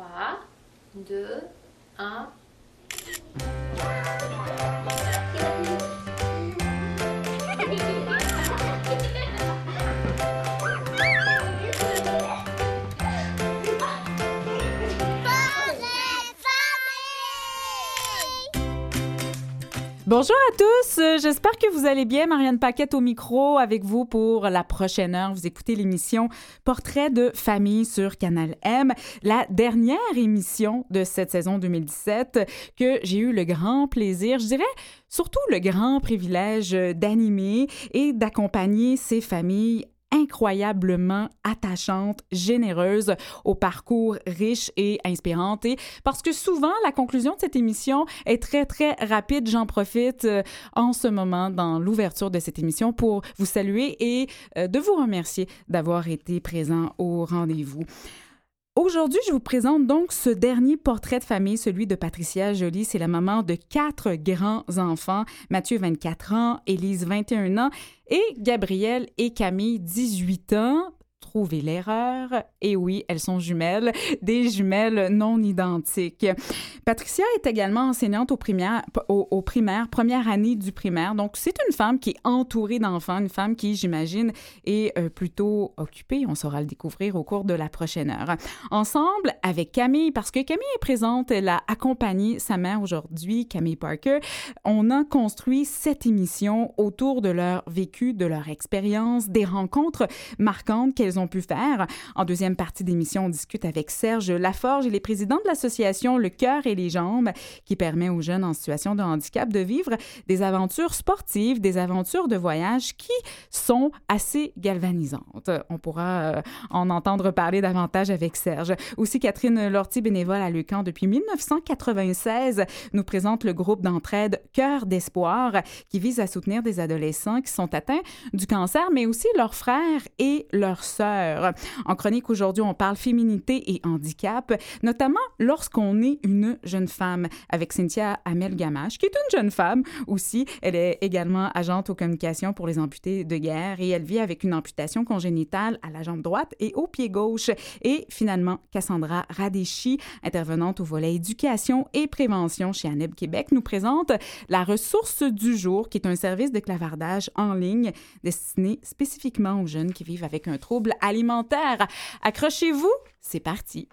3, 2, 1. Bonjour à tous, euh, j'espère que vous allez bien. Marianne Paquette au micro avec vous pour la prochaine heure. Vous écoutez l'émission Portrait de famille sur Canal M, la dernière émission de cette saison 2017 que j'ai eu le grand plaisir, je dirais surtout le grand privilège d'animer et d'accompagner ces familles incroyablement attachante, généreuse, au parcours riche et inspirante. Et parce que souvent, la conclusion de cette émission est très, très rapide. J'en profite euh, en ce moment dans l'ouverture de cette émission pour vous saluer et euh, de vous remercier d'avoir été présent au rendez-vous. Aujourd'hui, je vous présente donc ce dernier portrait de famille, celui de Patricia Joly. C'est la maman de quatre grands-enfants, Mathieu, 24 ans, Élise, 21 ans, et Gabriel et Camille, 18 ans trouver l'erreur. Et oui, elles sont jumelles, des jumelles non identiques. Patricia est également enseignante au primaire, au, primaire première année du primaire. Donc, c'est une femme qui est entourée d'enfants, une femme qui, j'imagine, est euh, plutôt occupée. On saura le découvrir au cours de la prochaine heure. Ensemble avec Camille, parce que Camille est présente, elle a accompagné sa mère aujourd'hui, Camille Parker. On a construit cette émission autour de leur vécu, de leur expérience, des rencontres marquantes qu'elles ont ont pu faire. En deuxième partie d'émission, on discute avec Serge Laforge, il est président de l'association Le Cœur et les Jambes, qui permet aux jeunes en situation de handicap de vivre des aventures sportives, des aventures de voyage qui sont assez galvanisantes. On pourra euh, en entendre parler davantage avec Serge. Aussi, Catherine Lortie, bénévole à Lucan depuis 1996, nous présente le groupe d'entraide Cœur d'espoir, qui vise à soutenir des adolescents qui sont atteints du cancer, mais aussi leurs frères et leurs sœurs en chronique aujourd'hui, on parle féminité et handicap, notamment lorsqu'on est une jeune femme, avec Cynthia Amel Gamache, qui est une jeune femme aussi. Elle est également agente aux communications pour les amputés de guerre et elle vit avec une amputation congénitale à la jambe droite et au pied gauche. Et finalement, Cassandra Radéchi, intervenante au volet éducation et prévention chez ANEB Québec, nous présente la ressource du jour, qui est un service de clavardage en ligne destiné spécifiquement aux jeunes qui vivent avec un trouble alimentaire. Accrochez-vous, c'est parti.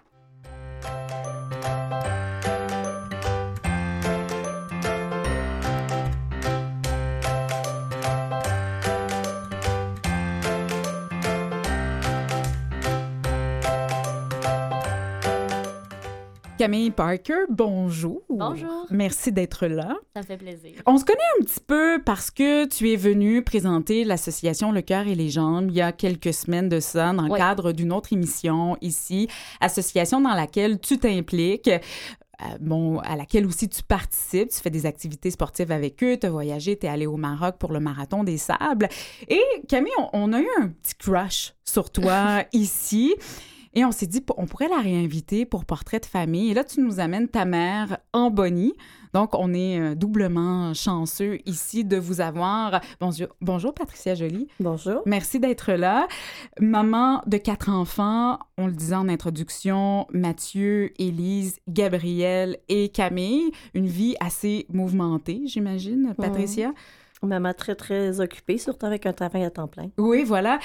Camille Parker, bonjour. Bonjour. Merci d'être là. Ça fait plaisir. On se connaît un petit peu parce que tu es venu présenter l'association Le Cœur et les Jambes il y a quelques semaines de ça dans le cadre d'une autre émission ici, association dans laquelle tu t'impliques. Euh, bon, à laquelle aussi tu participes, tu fais des activités sportives avec eux, tu as voyagé, tu es allé au Maroc pour le marathon des sables. Et Camille, on a eu un petit crush sur toi ici. Et on s'est dit, on pourrait la réinviter pour Portrait de famille. Et là, tu nous amènes ta mère en Bonnie. Donc, on est euh, doublement chanceux ici de vous avoir. Bonjour, bonjour Patricia Joly. Bonjour. Merci d'être là. Maman de quatre enfants, on le disait en introduction, Mathieu, Élise, Gabriel et Camille. Une vie assez mouvementée, j'imagine, Patricia. Maman très, très occupée, surtout avec un travail à temps plein. Oui, voilà.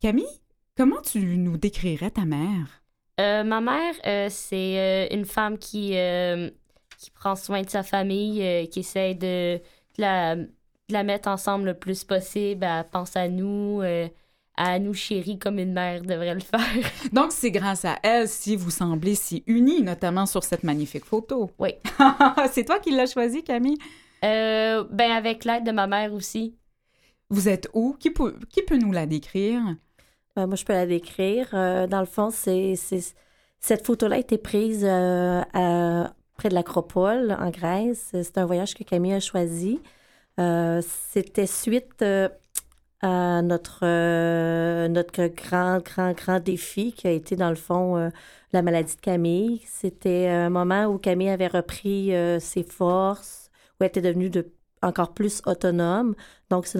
Camille, Comment tu nous décrirais ta mère? Euh, ma mère, euh, c'est euh, une femme qui, qui prend soin de sa famille, qui essaie de, la, la, mettre ensemble le plus possible. Elle pense à nous, à nous chérir comme une mère devrait le faire. Donc, c'est grâce à elle si vous semblez si unis, notamment sur cette magnifique photo. Oui. c'est toi qui l'as choisie, Camille? ben, avec l'aide de ma mère aussi. Vous êtes où? Qui peut, qui peut nous la décrire? Euh, moi, je peux la décrire. Euh, dans le fond, c'est, cette photo-là a été prise euh, près de l'Acropole, en Grèce. C'est un voyage que Camille a choisi. c'était suite à notre, notre grand, grand, grand défi qui a été, dans le fond, la maladie de Camille. C'était un moment où Camille avait repris ses forces, où elle était devenue de encore plus autonome. Donc, c'est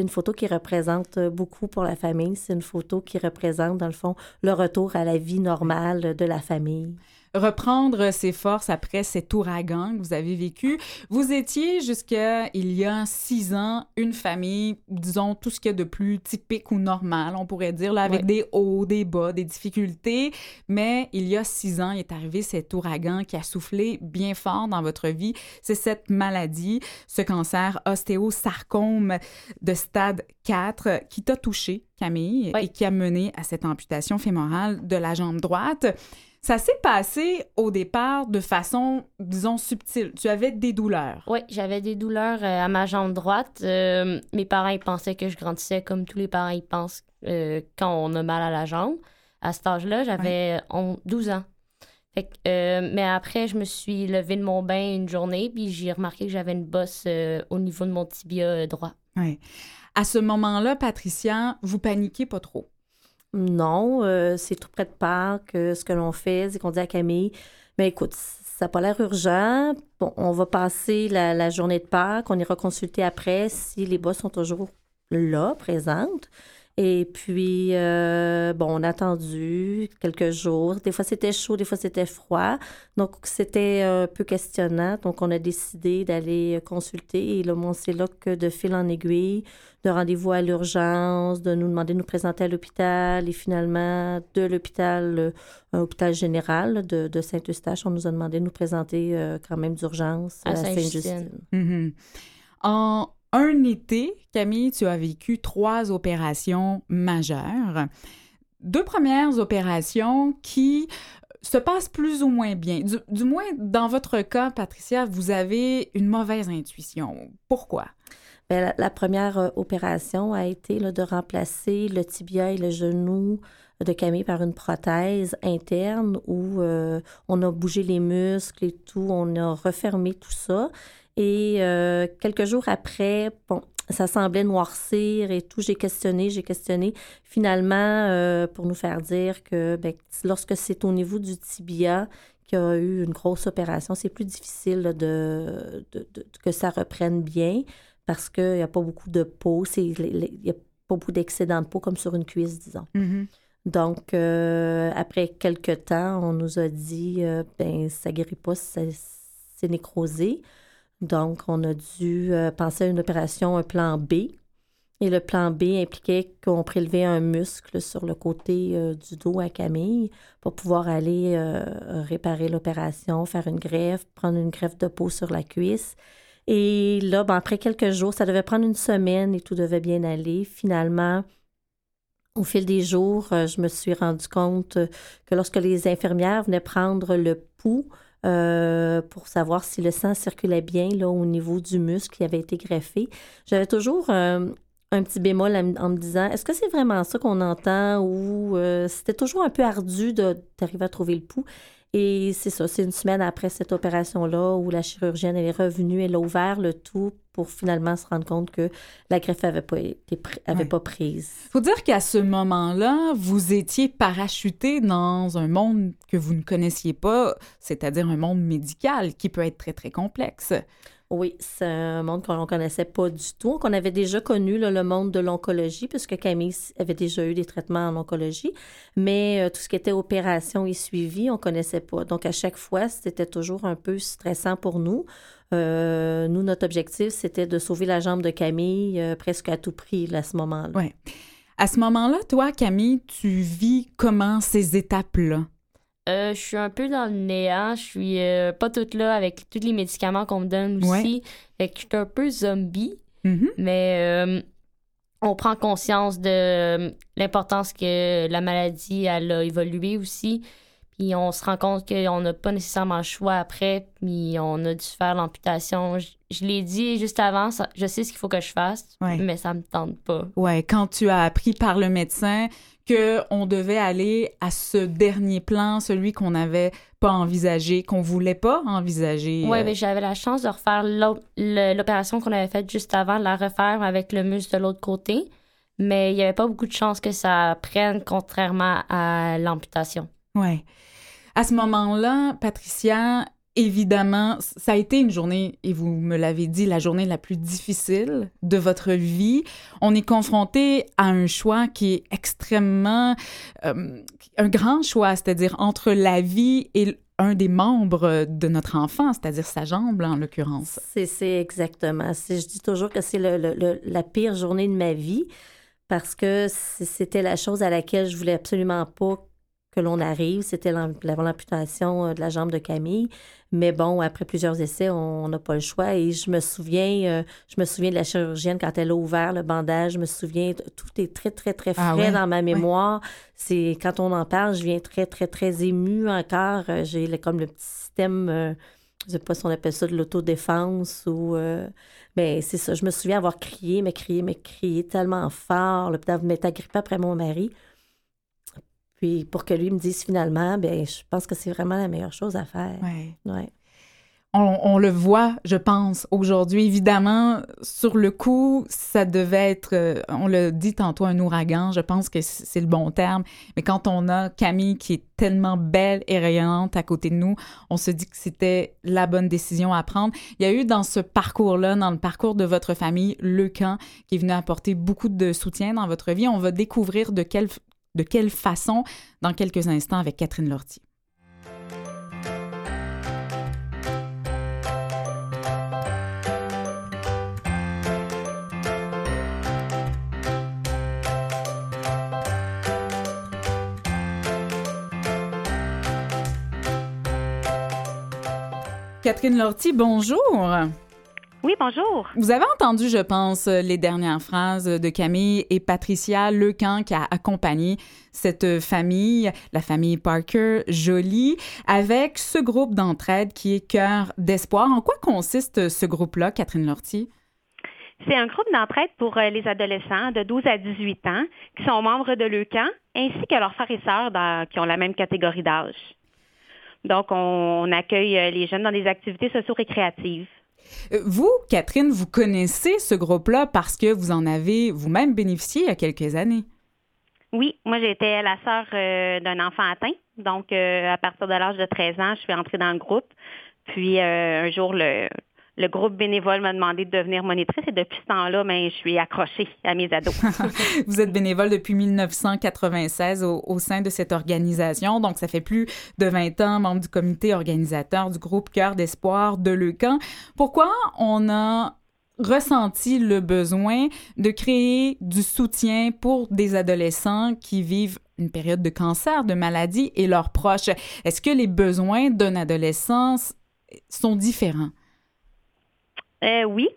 une, photo qui représente beaucoup pour la famille. C'est une photo qui représente, dans le fond, le retour à la vie normale de la famille reprendre ses forces après cet ouragan que vous avez vécu. Vous étiez jusqu'à il y a six ans une famille, disons tout ce qu'il y a de plus typique ou normal, on pourrait dire, là, avec des hauts, des bas, des difficultés. Mais il y a six ans, il est arrivé cet ouragan qui a soufflé bien fort dans votre vie. C'est cette maladie, ce cancer ostéosarcome de stade 4 qui t'a touché, Camille, et qui a mené à cette amputation fémorale de la jambe droite. Ça s'est passé au départ de façon, disons, subtile. Tu avais des douleurs. Oui, j'avais des douleurs euh, à ma jambe droite. Euh, mes parents ils pensaient que je grandissais comme tous les parents ils pensent euh, quand on a mal à la jambe. À cet âge-là, j'avais 12 ans. mais après, je me suis levée de mon bain une journée, puis j'ai remarqué que j'avais une bosse au niveau de mon tibia droit. Oui. À ce moment-là, Patricia, vous paniquez pas trop? Non, euh, c'est tout près de Pâques. ce que l'on fait, c'est qu'on dit à Camille, mais écoute, ça n'a pas l'air urgent. On va passer la, journée de Pâques. On ira consulter après si les bas sont toujours là, présentes. Et puis, euh, bon, on a attendu quelques jours. Des fois, c'était chaud, des fois, c'était froid. Donc, c'était un peu questionnant. Donc, on a décidé d'aller consulter. Et là, c'est là que de fil en aiguille, de rendez-vous à l'urgence, de nous demander de nous présenter à l'hôpital. Et finalement, de l'hôpital, euh, un hôpital général de, Saint-Eustache, on nous a demandé de nous présenter euh, quand même d'urgence à, Sainte-Justine. Mm-hmm. En un été, Camille, tu as vécu trois opérations majeures. Deux premières opérations qui se passent plus ou moins bien. Du, moins, dans votre cas, Patricia, vous avez une mauvaise intuition. Pourquoi? Bien, la, première euh, opération a été de remplacer le tibia et le genou de Camille par une prothèse interne où euh, on a bougé les muscles et tout, on a refermé tout ça. Et euh, quelques jours après, bon, ça semblait noircir et tout. J'ai questionné, j'ai questionné. Finalement, euh, pour nous faire dire que ben, lorsque c'est au niveau du tibia qu'il y a eu une grosse opération, c'est plus difficile de, que ça reprenne bien parce qu'il n'y a pas beaucoup de peau. Il n'y a pas beaucoup d'excédent de peau comme sur une cuisse, disons. Mm-hmm. Donc, euh, après quelques temps, on nous a dit, ben, ça guérit pas, c'est nécrosé. Donc, on a dû euh, penser à une opération, un plan B. Et le plan B impliquait qu'on prélevait un muscle sur le côté euh, du dos à Camille pour pouvoir aller euh, réparer l'opération, faire une greffe, prendre une greffe de peau sur la cuisse. Et là, ben, après quelques jours, ça devait prendre une semaine et tout devait bien aller. Finalement, au fil des jours, je me suis rendu compte que lorsque les infirmières venaient prendre le pouls, euh, pour savoir si le sang circulait bien là, au niveau du muscle qui avait été greffé. J'avais toujours euh, un petit bémol en, me disant est-ce que c'est vraiment ça qu'on entend ou euh, c'était toujours un peu ardu d'arriver à trouver le pouls. Et c'est ça, c'est une semaine après cette opération-là où la chirurgienne est revenue, elle a ouvert le tout pour finalement se rendre compte que la greffe n'avait pas, été avait pas prise. Il faut dire qu'à ce moment-là, vous étiez parachuté dans un monde que vous ne connaissiez pas, c'est-à-dire un monde médical qui peut être très, très complexe. Oui, c'est un monde qu'on ne connaissait pas du tout, qu'on avait déjà connu, le monde de l'oncologie, puisque Camille avait déjà eu des traitements en oncologie, mais euh, tout ce qui était opération et suivi, on ne connaissait pas. Donc, à chaque fois, c'était toujours un peu stressant pour nous. Euh, nous, notre objectif, c'était de sauver la jambe de Camille euh, presque à tout prix à ce moment-là. Oui. À ce moment-là, toi, Camille, tu vis comment ces étapes-là? Euh, je suis un peu dans le néant. Je suis euh, pas toute là avec tous les médicaments qu'on me donne aussi. Fait que je suis un peu zombie. Mm-hmm. Mais euh, on prend conscience de l'importance que la maladie elle a évolué aussi. Puis on se rend compte qu'on n'a pas nécessairement le choix après. Puis on a dû faire l'amputation. Je, l'ai dit juste avant, je sais ce qu'il faut que je fasse, mais ça me tente pas. Ouais, quand tu as appris par le médecin qu'on devait aller à ce dernier plan, celui qu'on n'avait pas envisagé, qu'on voulait pas envisager. Oui, euh. mais j'avais la chance de refaire l'opération qu'on avait faite juste avant, de la refaire avec le muscle de l'autre côté. Mais il n'y avait pas beaucoup de chances que ça prenne, contrairement à l'amputation. Oui. À ce moment-là, Patricia, évidemment, ça a été une journée, et vous me l'avez dit, la journée la plus difficile de votre vie. On est confronté à un choix qui est extrêmement, euh, un grand choix, c'est-à-dire entre la vie et un des membres de notre enfant, c'est-à-dire sa jambe, en l'occurrence. C'est exactement. Je dis toujours que c'est la pire journée de ma vie parce que c'était la chose à laquelle je voulais absolument pas que l'on arrive. C'était l'amputation euh, de la jambe de Camille. Mais bon, après plusieurs essais, on n'a pas le choix. Et je me souviens, euh, je me souviens de la chirurgienne quand elle a ouvert le bandage. Je me souviens, tout est très, très, très ah frais dans ma mémoire. C'est quand on en parle, je viens très, très, très émue encore. Euh, j'ai comme le petit système, je je sais pas si on appelle ça de l'autodéfense ou. mais ben, c'est ça. Je me souviens avoir crié, mais crié, mais crié tellement fort. Le m'être agrippé après mon mari. Puis pour que lui me dise finalement, ben je pense que c'est vraiment la meilleure chose à faire. Oui. Ouais. On, le voit, je pense, aujourd'hui. Évidemment, sur le coup, ça devait être, euh, on l'a dit tantôt, un ouragan. Je pense que c'est le bon terme. Mais quand on a Camille qui est tellement belle et rayonnante à côté de nous, on se dit que c'était la bonne décision à prendre. Il y a eu dans ce parcours-là, dans le parcours de votre famille, le camp qui est venu apporter beaucoup de soutien dans votre vie. On va découvrir de quelle de quelle façon? Dans quelques instants avec Catherine Lortie. Catherine Lortie, bonjour. Oui, bonjour. Vous avez entendu, je pense, les dernières phrases de Camille et Patricia Lecan qui a accompagné cette famille, la famille Parker Jolie, avec ce groupe d'entraide qui est Cœur d'espoir. En quoi consiste ce groupe-là, Catherine Lortie? C'est un groupe d'entraide pour euh, les adolescents de 12 à 18 ans qui sont membres de Leucan, ainsi que leurs frères et sœurs qui ont la même catégorie d'âge. Donc, on accueille euh, les jeunes dans des activités socio-récréatives. Euh, vous, Catherine, vous connaissez ce groupe-là parce que vous en avez vous-même bénéficié il y a quelques années. Oui, moi j'étais la sœur euh, d'un enfant atteint. Donc, euh, à partir de l'âge de 13 ans, je suis entrée dans le groupe. Puis un jour, le, le groupe bénévole m'a demandé de devenir monitrice et depuis ce temps-là, ben, je suis accrochée à mes ados. Vous êtes bénévole depuis 1996 au, sein de cette organisation, donc ça fait plus de 20 ans, membre du comité organisateur du groupe Cœur d'espoir de Leucan. Pourquoi on a ressenti le besoin de créer du soutien pour des adolescents qui vivent une période de cancer, de maladie et leurs proches? Est-ce que les besoins d'un adolescent sont différents? Euh, oui.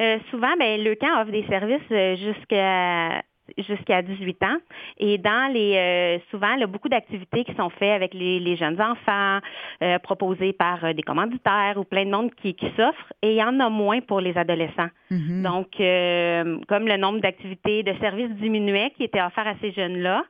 Euh, souvent, ben, le camp offre des services euh, jusqu'à jusqu'à 18 ans. Et dans les souvent, il y a beaucoup d'activités qui sont faites avec les, jeunes enfants, proposées par des commanditaires ou plein de monde qui, qui s'offrent. Et il y en a moins pour les adolescents. Mm-hmm. Donc, comme le nombre d'activités de services diminuait qui étaient offerts à ces jeunes-là,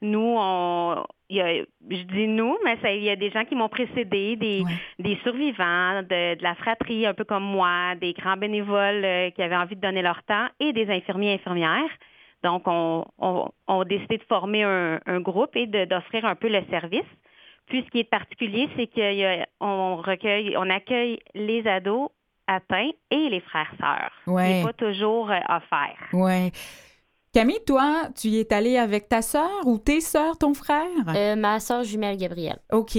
nous, on, je dis nous, mais il y a des gens qui m'ont précédé, des, des survivants de, la fratrie, un peu comme moi, des grands bénévoles euh, qui avaient envie de donner leur temps et des infirmiers et infirmières. Donc, on, on, a décidé de former un, un groupe et d'offrir un peu le service. Puis, ce qui est particulier, c'est qu'on recueille, on accueille les ados atteints et les frères-sœurs. Ouais. pas toujours euh, offert. Oui. Camille, toi, tu y es allée avec ta sœur ou tes sœurs, ton frère? Euh, ma sœur jumelle Gabrielle. OK.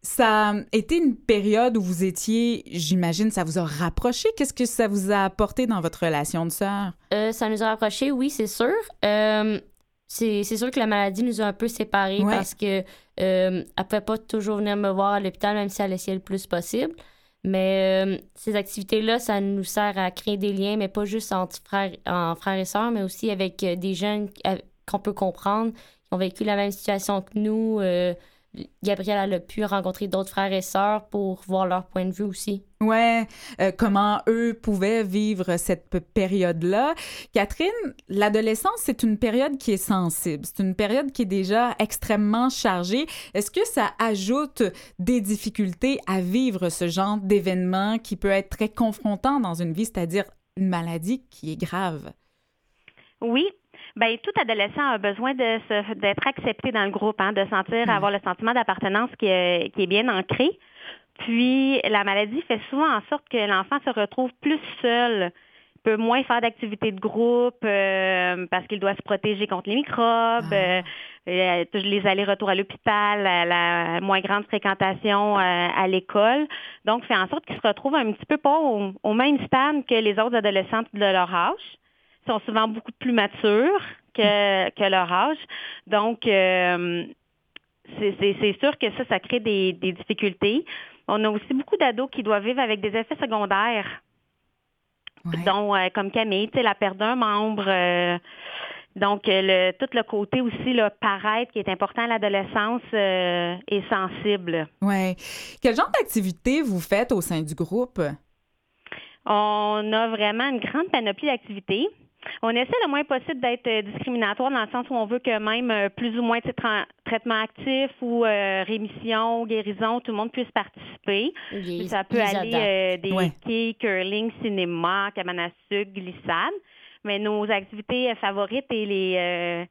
Ça a été une période où vous étiez, j'imagine, ça vous a rapproché. Qu'est-ce que ça vous a apporté dans votre relation de sœur? Euh, ça nous a rapproché, oui, c'est sûr. Euh, c'est sûr que la maladie nous a un peu séparés parce que ne pouvait pas toujours venir me voir à l'hôpital, même si elle essayait le plus possible. Mais euh, ces activités-là, ça nous sert à créer des liens, mais pas juste entre frères, en frères et sœurs, mais aussi avec euh, des jeunes euh, qu'on peut comprendre, qui ont vécu la même situation que nous, Gabrielle a pu rencontrer d'autres frères et sœurs pour voir leur point de vue aussi. Ouais, euh, comment eux pouvaient vivre cette période-là. Catherine, l'adolescence, c'est une période qui est sensible. C'est une période qui est déjà extrêmement chargée. Est-ce que ça ajoute des difficultés à vivre ce genre d'événement qui peut être très confrontant dans une vie, c'est-à-dire une maladie qui est grave? Oui, ben tout adolescent a besoin de d'être accepté dans le groupe, hein, de sentir, mm. avoir le sentiment d'appartenance qui est, qui est bien ancré. Puis, la maladie fait souvent en sorte que l'enfant se retrouve plus seul peut moins faire d'activités de groupe euh, parce qu'il doit se protéger contre les microbes, ah. euh, les allers-retours à l'hôpital, la, moins grande fréquentation euh, à l'école. Donc, fait en sorte qu'il se retrouve un petit peu pas au, même stade que les autres adolescents de leur âge. Sont souvent beaucoup plus matures que, que leur âge. Donc, c'est sûr que ça, ça crée des, des difficultés. On a aussi beaucoup d'ados qui doivent vivre avec des effets secondaires dont euh, comme Camille, la perte d'un membre. Euh, donc, euh, le, tout le côté aussi, le paraître, qui est important à l'adolescence, est sensible. Oui. Quel genre d'activité vous faites au sein du groupe? On a vraiment une grande panoplie d'activités. On essaie le moins possible d'être euh, discriminatoire dans le sens où on veut que même euh, plus ou moins traitement actif ou euh, rémission, guérison, tout le monde puisse participer. ça peut aller des quilles, curling, cinéma, cabane à sucre, glissade. Mais nos activités favorites et les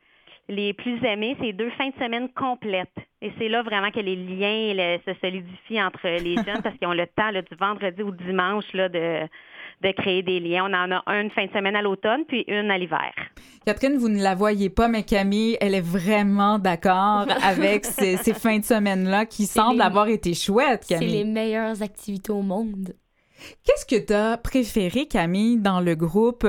les plus aimées, c'est deux fins de semaine complètes. Et c'est là vraiment que les liens se solidifient entre les jeunes parce qu'ils ont le temps du vendredi au dimanche là, de de créer des liens. On en a une fin de semaine à l'automne, puis une à l'hiver. Catherine, vous ne la voyez pas, mais Camille, elle est vraiment d'accord avec ces, fins de semaine-là qui semblent avoir été chouettes, Camille. C'est les meilleures activités au monde. Qu'est-ce que tu as préféré, Camille, dans le groupe?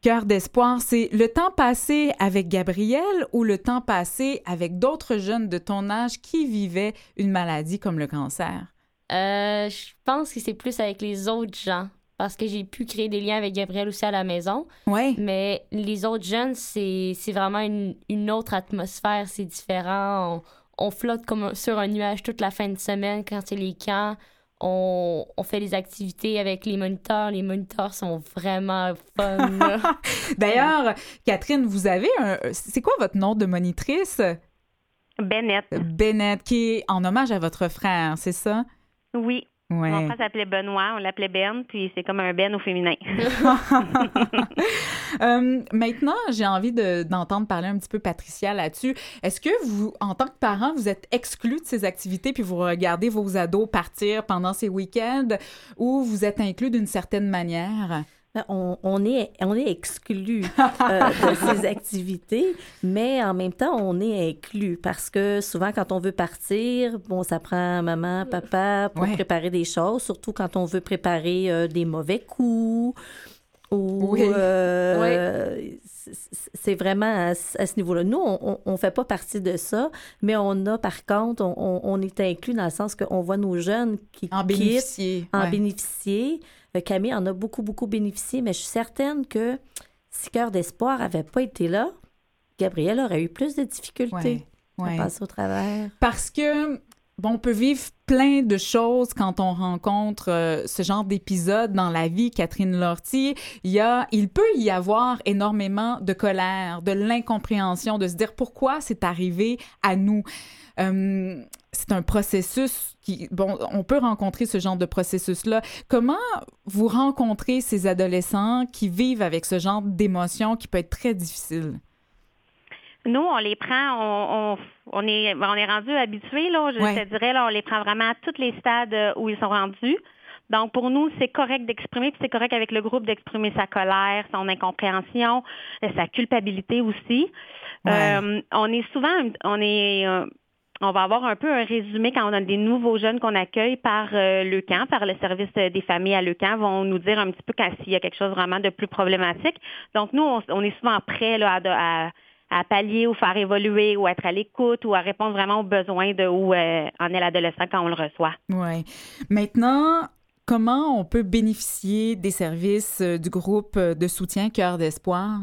Cœur d'espoir, c'est le temps passé avec Gabriel ou le temps passé avec d'autres jeunes de ton âge qui vivaient une maladie comme le cancer? Euh, je pense que c'est plus avec les autres gens parce que j'ai pu créer des liens avec Gabriel aussi à la maison. Ouais. Mais les autres jeunes, c'est vraiment une, une, autre atmosphère, c'est différent. On, flotte comme sur un nuage toute la fin de semaine quand c'est les camps. On, on, fait des activités avec les moniteurs. Les moniteurs sont vraiment fun. D'ailleurs, Catherine, vous avez un. C'est quoi votre nom de monitrice? Bennett. Bennett, qui est en hommage à votre frère, c'est ça? Oui. Mon frère s'appelait Benoît, on l'appelait Ben, puis c'est comme un Ben au féminin. Euh, maintenant, j'ai envie d'entendre parler un petit peu Patricia là-dessus. Est-ce que vous, en tant que parent, vous êtes exclu de ces activités puis vous regardez vos ados partir pendant ces week-ends ou vous êtes inclus d'une certaine manière? Ben, on, est, on est exclu euh, de ces activités, mais en même temps, on est inclus parce que souvent, quand on veut partir, bon, ça prend maman, papa pour préparer des choses, surtout quand on veut préparer euh, des mauvais coups. Ou, euh, c'est vraiment à, ce niveau-là. Nous, on ne fait pas partie de ça, mais on a, par contre, on, est inclus dans le sens qu'on voit nos jeunes qui en bénéficier. En bénéficier. Camille en a beaucoup, beaucoup bénéficié, mais je suis certaine que si Cœur d'espoir n'avait pas été là, Gabriel aurait eu plus de difficultés à passer au travers. Parce que Bon, on peut vivre plein de choses quand on rencontre euh, ce genre d'épisode dans la vie, Catherine Lortie. Il, y a, il peut y avoir énormément de colère, de l'incompréhension, de se dire pourquoi c'est arrivé à nous. Euh, c'est un processus qui, bon, on peut rencontrer ce genre de processus-là. Comment vous rencontrez ces adolescents qui vivent avec ce genre d'émotions qui peut être très difficile? Nous, on les prend, on, on, est, on est rendu habitués, là, je te dirais, là, on les prend vraiment à tous les stades euh, où ils sont rendus. Donc, pour nous, c'est correct d'exprimer, puis c'est correct avec le groupe d'exprimer sa colère, son incompréhension, euh, sa culpabilité aussi. Euh, on est souvent, on est, on va avoir un peu un résumé quand on a des nouveaux jeunes qu'on accueille par le camp, par le service des familles à le camp, vont nous dire un petit peu s'il y a quelque chose vraiment de plus problématique. Donc, nous, on, est souvent prêts là, à à pallier ou faire évoluer ou être à l'écoute ou à répondre vraiment aux besoins de où euh, en est l'adolescent quand on le reçoit. Oui. Maintenant, comment on peut bénéficier des services euh, du groupe euh, de soutien Cœur d'espoir?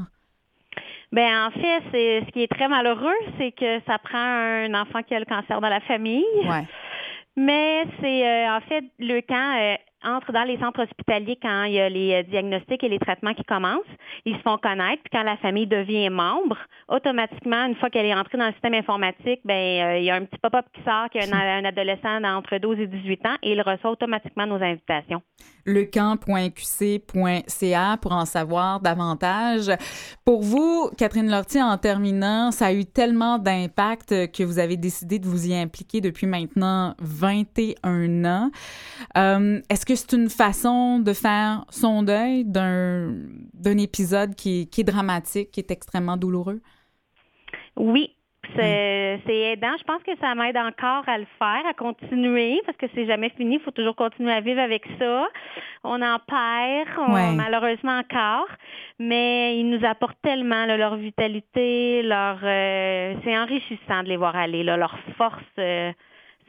Ben en fait, c'est ce qui est très malheureux, c'est que ça prend un enfant qui a le cancer dans la famille. Ouais. Mais c'est en fait le camp entrent dans les centres hospitaliers quand il y a les diagnostics et les traitements qui commencent. Ils se font connaître. Puis quand la famille devient membre, automatiquement, une fois qu'elle est entrée dans le système informatique, ben il y a un petit pop-up qui sort qu'il y a un, adolescent d'entre 12 et 18 ans et il reçoit automatiquement nos invitations. Lecamp.qc.ca pour en savoir davantage. Pour vous, Catherine Lortie, en terminant, ça a eu tellement d'impact que vous avez décidé de vous y impliquer depuis maintenant 21 ans. Euh, est-ce que c'est une façon de faire son deuil d'un, épisode qui, qui est dramatique, qui est extrêmement douloureux? Oui, c'est aidant. Je pense que ça m'aide encore à le faire, à continuer, parce que c'est jamais fini. Il faut toujours continuer à vivre avec ça. On en perd, malheureusement encore, mais ils nous apportent tellement leur vitalité, leur. Euh, c'est enrichissant de les voir aller, leur force. Euh,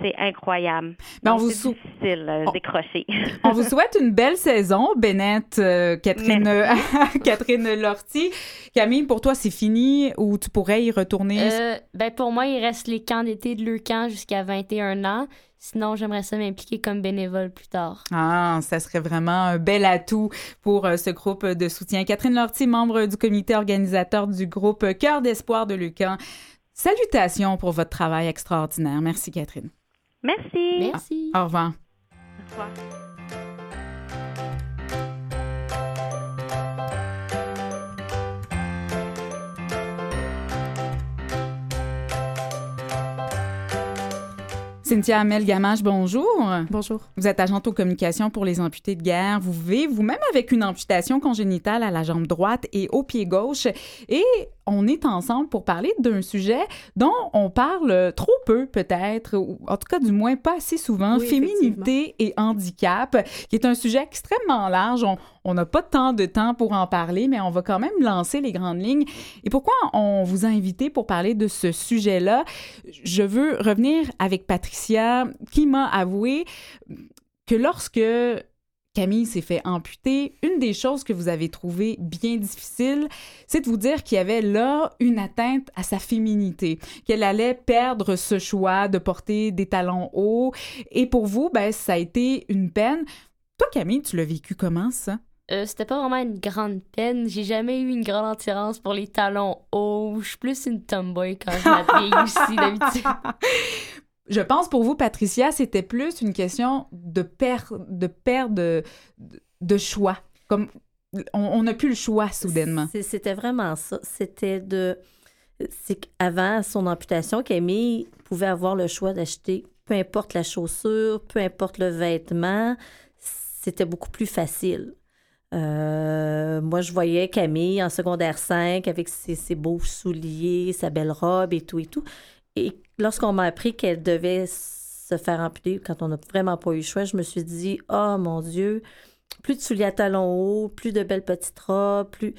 c'est incroyable. Ben, on vous difficile euh, décrocher. on vous souhaite une belle saison, Bennett, euh, Catherine, Catherine Lortie. Camille, pour toi, c'est fini ou tu pourrais y retourner? Euh, ben pour moi, il reste les camps d'été de Leucan jusqu'à 21 ans. Sinon, j'aimerais ça m'impliquer comme bénévole plus tard. Ah, ça serait vraiment un bel atout pour ce groupe de soutien. Catherine Lortie, membre du comité organisateur du groupe Cœur d'espoir de Lucan. Salutations pour votre travail extraordinaire. Merci, Catherine. Merci. Merci. Au revoir. Au revoir. Cynthia Amel Gamache, bonjour. Bonjour. Vous êtes agente aux communications pour les amputés de guerre. Vous vivez vous-même avec une amputation congénitale à la jambe droite et au pied gauche. Et on est ensemble pour parler d'un sujet dont on parle trop peu peut-être, ou en tout cas du moins pas assez souvent, féminité et handicap, qui est un sujet extrêmement large. On n'a pas tant de temps pour en parler, mais on va quand même lancer les grandes lignes. Et pourquoi on vous a invité pour parler de ce sujet-là? Je veux revenir avec Patricia, qui m'a avoué que lorsque Camille s'est fait amputer. Une des choses que vous avez trouvé bien difficile, c'est de vous dire qu'il y avait là une atteinte à sa féminité, qu'elle allait perdre ce choix de porter des talons hauts. Et pour vous, ben, ça a été une peine. Toi, Camille, tu l'as vécu comment, ça? Euh, c'était pas vraiment une grande peine. J'ai jamais eu une grande attirance pour les talons hauts. Je suis plus une tomboy quand je m'habille aussi d'habitude. Je pense pour vous, Patricia, c'était plus une question de perdre de, perdre de, de, choix. Comme on n'a plus le choix soudainement. C'était vraiment ça. C'était de. C'est qu'avant son amputation, Camille pouvait avoir le choix d'acheter peu importe la chaussure, peu importe le vêtement. C'était beaucoup plus facile. Euh, moi, je voyais Camille en secondaire 5 avec ses, beaux souliers, sa belle robe et tout et tout. Lorsqu'on m'a appris qu'elle devait se faire amputer quand on n'a vraiment pas eu le choix, je me suis dit, oh mon Dieu, plus de souliers à talons hauts, plus de belles petites robes, plus.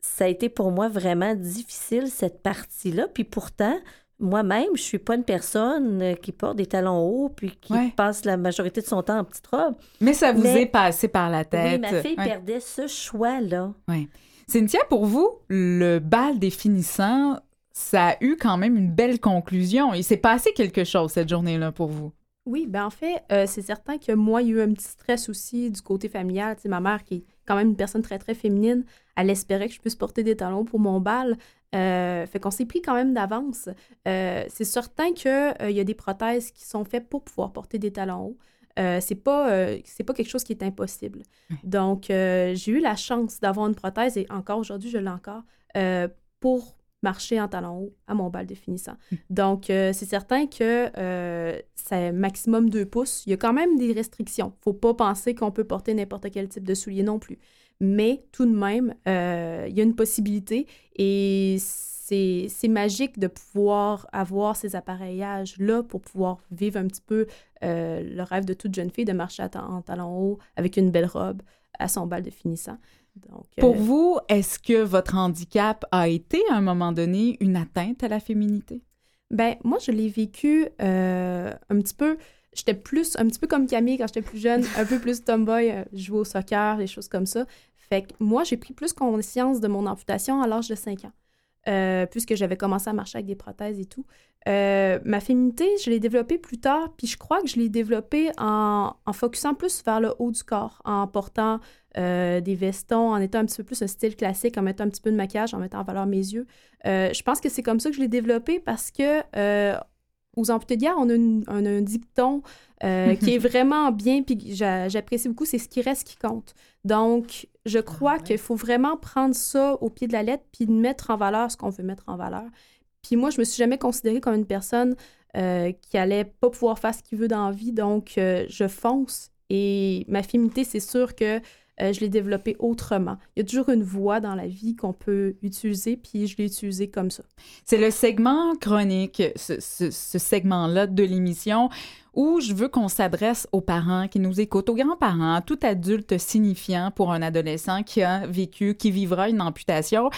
Ça a été pour moi vraiment difficile, cette partie-là. Puis pourtant, moi-même, je suis pas une personne qui porte des talons hauts puis qui passe la majorité de son temps en petite robe. Mais ça vous est passé par la tête. Oui, ma fille perdait ce choix-là. Oui. Cynthia, pour vous, le bal des finissants, ça a eu quand même une belle conclusion. Il s'est passé quelque chose cette journée-là pour vous. Oui, ben en fait, euh, c'est certain que moi, il y a eu un petit stress aussi du côté familial. Tu ma mère, qui est quand même une personne très, très féminine, elle espérait que je puisse porter des talons pour mon bal. Euh, fait qu'on s'est pris quand même d'avance. Euh, c'est certain qu'il il y a des prothèses qui sont faites pour pouvoir porter des talons hauts. c'est pas c'est pas quelque chose qui est impossible. Donc j'ai eu la chance d'avoir une prothèse et encore aujourd'hui je l'ai encore pour marcher en talons hauts à mon bal définissant. Hmm. Donc, euh, c'est certain que euh, c'est maximum 2 pouces. Il y a quand même des restrictions. faut pas penser qu'on peut porter n'importe quel type de soulier non plus. Mais tout de même, euh, il y a une possibilité et c'est magique de pouvoir avoir ces appareillages-là pour pouvoir vivre un petit peu le rêve de toute jeune fille de marcher en talons hauts avec une belle robe à son bal définissant. Pour euh, vous, est-ce que votre handicap a été à un moment donné une atteinte à la féminité? Ben moi, je l'ai vécu euh, un petit peu. J'étais plus, un petit peu comme Camille quand j'étais plus jeune, un peu plus tomboy, euh, jouer au soccer, des choses comme ça. Fait que moi, j'ai pris plus conscience de mon amputation à l'âge de 5 ans. euh, puisque j'avais commencé à marcher avec des prothèses et tout. Euh, ma féminité, je l'ai développée plus tard, puis je crois que je l'ai développée en, en focusant plus vers le haut du corps, en portant euh, des vestons, en étant un petit peu plus un style classique, en mettant un petit peu de maquillage, en mettant en valeur mes yeux. je pense que c'est comme ça que je l'ai développée parce que aux amputés de guerre, on a, un dicton qui est vraiment bien, puis j'apprécie beaucoup, c'est ce qui reste qui compte. Donc, je crois qu'il faut vraiment prendre ça au pied de la lettre, puis mettre en valeur ce qu'on veut mettre en valeur. Puis moi, je me suis jamais considérée comme une personne euh, qui allait pas pouvoir faire ce qu'il veut dans la vie, donc euh, je fonce. Et ma féminité, c'est sûr que euh, je l'ai développée autrement. Il y a toujours une voie dans la vie qu'on peut utiliser, puis je l'ai utilisée comme ça. C'est le segment chronique, ce, ce segment-là de l'émission où je veux qu'on s'adresse aux parents qui nous écoutent, aux grands-parents, tout adulte signifiant pour un adolescent qui a vécu, qui vivra une amputation,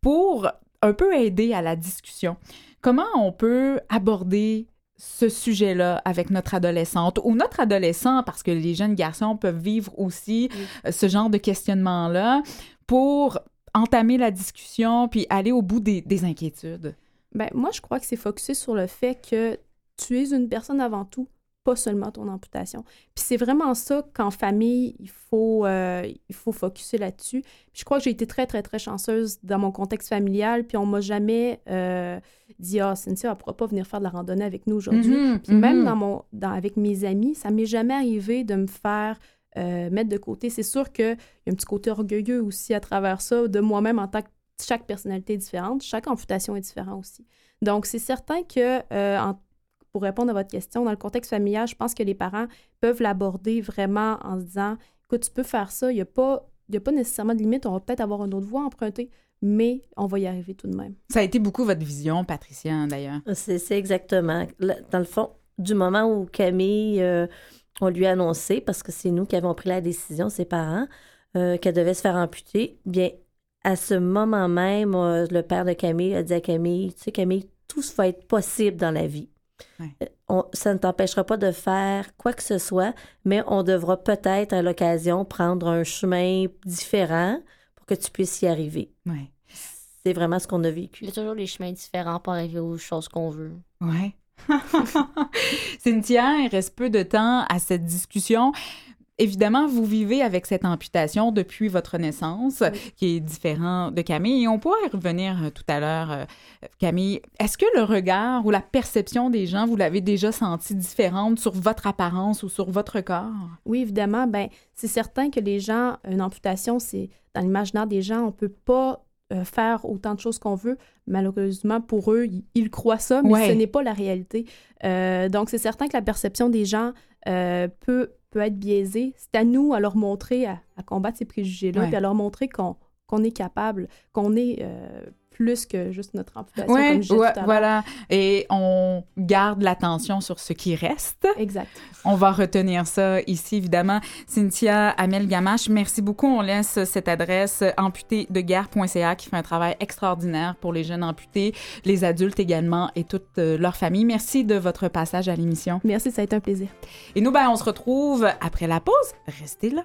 pour un peu aider à la discussion. Comment on peut aborder ce sujet-là avec notre adolescente ou notre adolescent, parce que les jeunes garçons peuvent vivre aussi euh, ce genre de questionnement-là, pour entamer la discussion puis aller au bout des, des inquiétudes? Ben, moi, je crois que c'est focusé sur le fait que tu es une personne avant tout pas seulement ton amputation. Puis c'est vraiment ça qu'en famille, il faut, euh, il faut focuser là-dessus. je crois que j'ai été très, très, très chanceuse dans mon contexte familial, puis on m'a jamais euh, dit « Ah, Cynthia, elle ne pourra pas venir faire de la randonnée avec nous aujourd'hui. Mm-hmm, puis même mm-hmm. dans mon, dans, avec mes amis, ça m'est jamais arrivé de me faire euh, mettre de côté. C'est sûr qu'il y a un petit côté orgueilleux aussi à travers ça, de moi-même en tant que chaque personnalité est différente, chaque amputation est différente aussi. Donc, c'est certain que en pour répondre à votre question, dans le contexte familial, je pense que les parents peuvent l'aborder vraiment en se disant écoute, tu peux faire ça, il n'y a, pas, a pas nécessairement de limite, on va peut-être avoir une autre voie empruntée, mais on va y arriver tout de même. Ça a été beaucoup votre vision, Patricia, d'ailleurs. C'est exactement. Dans le fond, du moment où Camille, euh, on lui a annoncé, parce que c'est nous qui avons pris la décision, ses parents, euh, qu'elle devait se faire amputer, bien, à ce moment même, euh, le père de Camille a dit à Camille, tu sais, Camille, tout va être possible dans la vie. Euh, ça ne t'empêchera pas de faire quoi que ce soit, mais on devra peut-être à l'occasion prendre un chemin différent pour que tu puisses y arriver. C'est vraiment ce qu'on a vécu. Il y a toujours des chemins différents pour arriver aux choses qu'on veut. Oui. Cynthia, il reste peu de temps à cette discussion. Évidemment, vous vivez avec cette amputation depuis votre naissance, qui est différent de Camille. Et on pourra y revenir euh, tout à l'heure, euh, Camille. Est-ce que le regard ou la perception des gens, vous l'avez déjà senti différente sur votre apparence ou sur votre corps? Oui, évidemment. Ben, c'est certain que les gens, une amputation, c'est dans l'imaginaire des gens, on peut pas euh, faire autant de choses qu'on veut. Malheureusement, pour eux, ils, croient ça, mais ce n'est pas la réalité. donc, c'est certain que la perception des gens peut peut être biaisé. C'est à nous à leur montrer, à, combattre ces préjugés-là, et à leur montrer qu'on est capable, qu'on est euh, plus que juste notre amputation, comme je ouais, voilà. Et on garde l'attention sur ce qui reste. Exact. On va retenir ça ici, évidemment. Cynthia Amel Gamache, merci beaucoup. On laisse cette adresse amputédeguerre.ca qui fait un travail extraordinaire pour les jeunes amputés, les adultes également et toute euh, leur famille. Merci de votre passage à l'émission. Merci, ça a été un plaisir. Et nous, ben, on se retrouve après la pause. Restez là.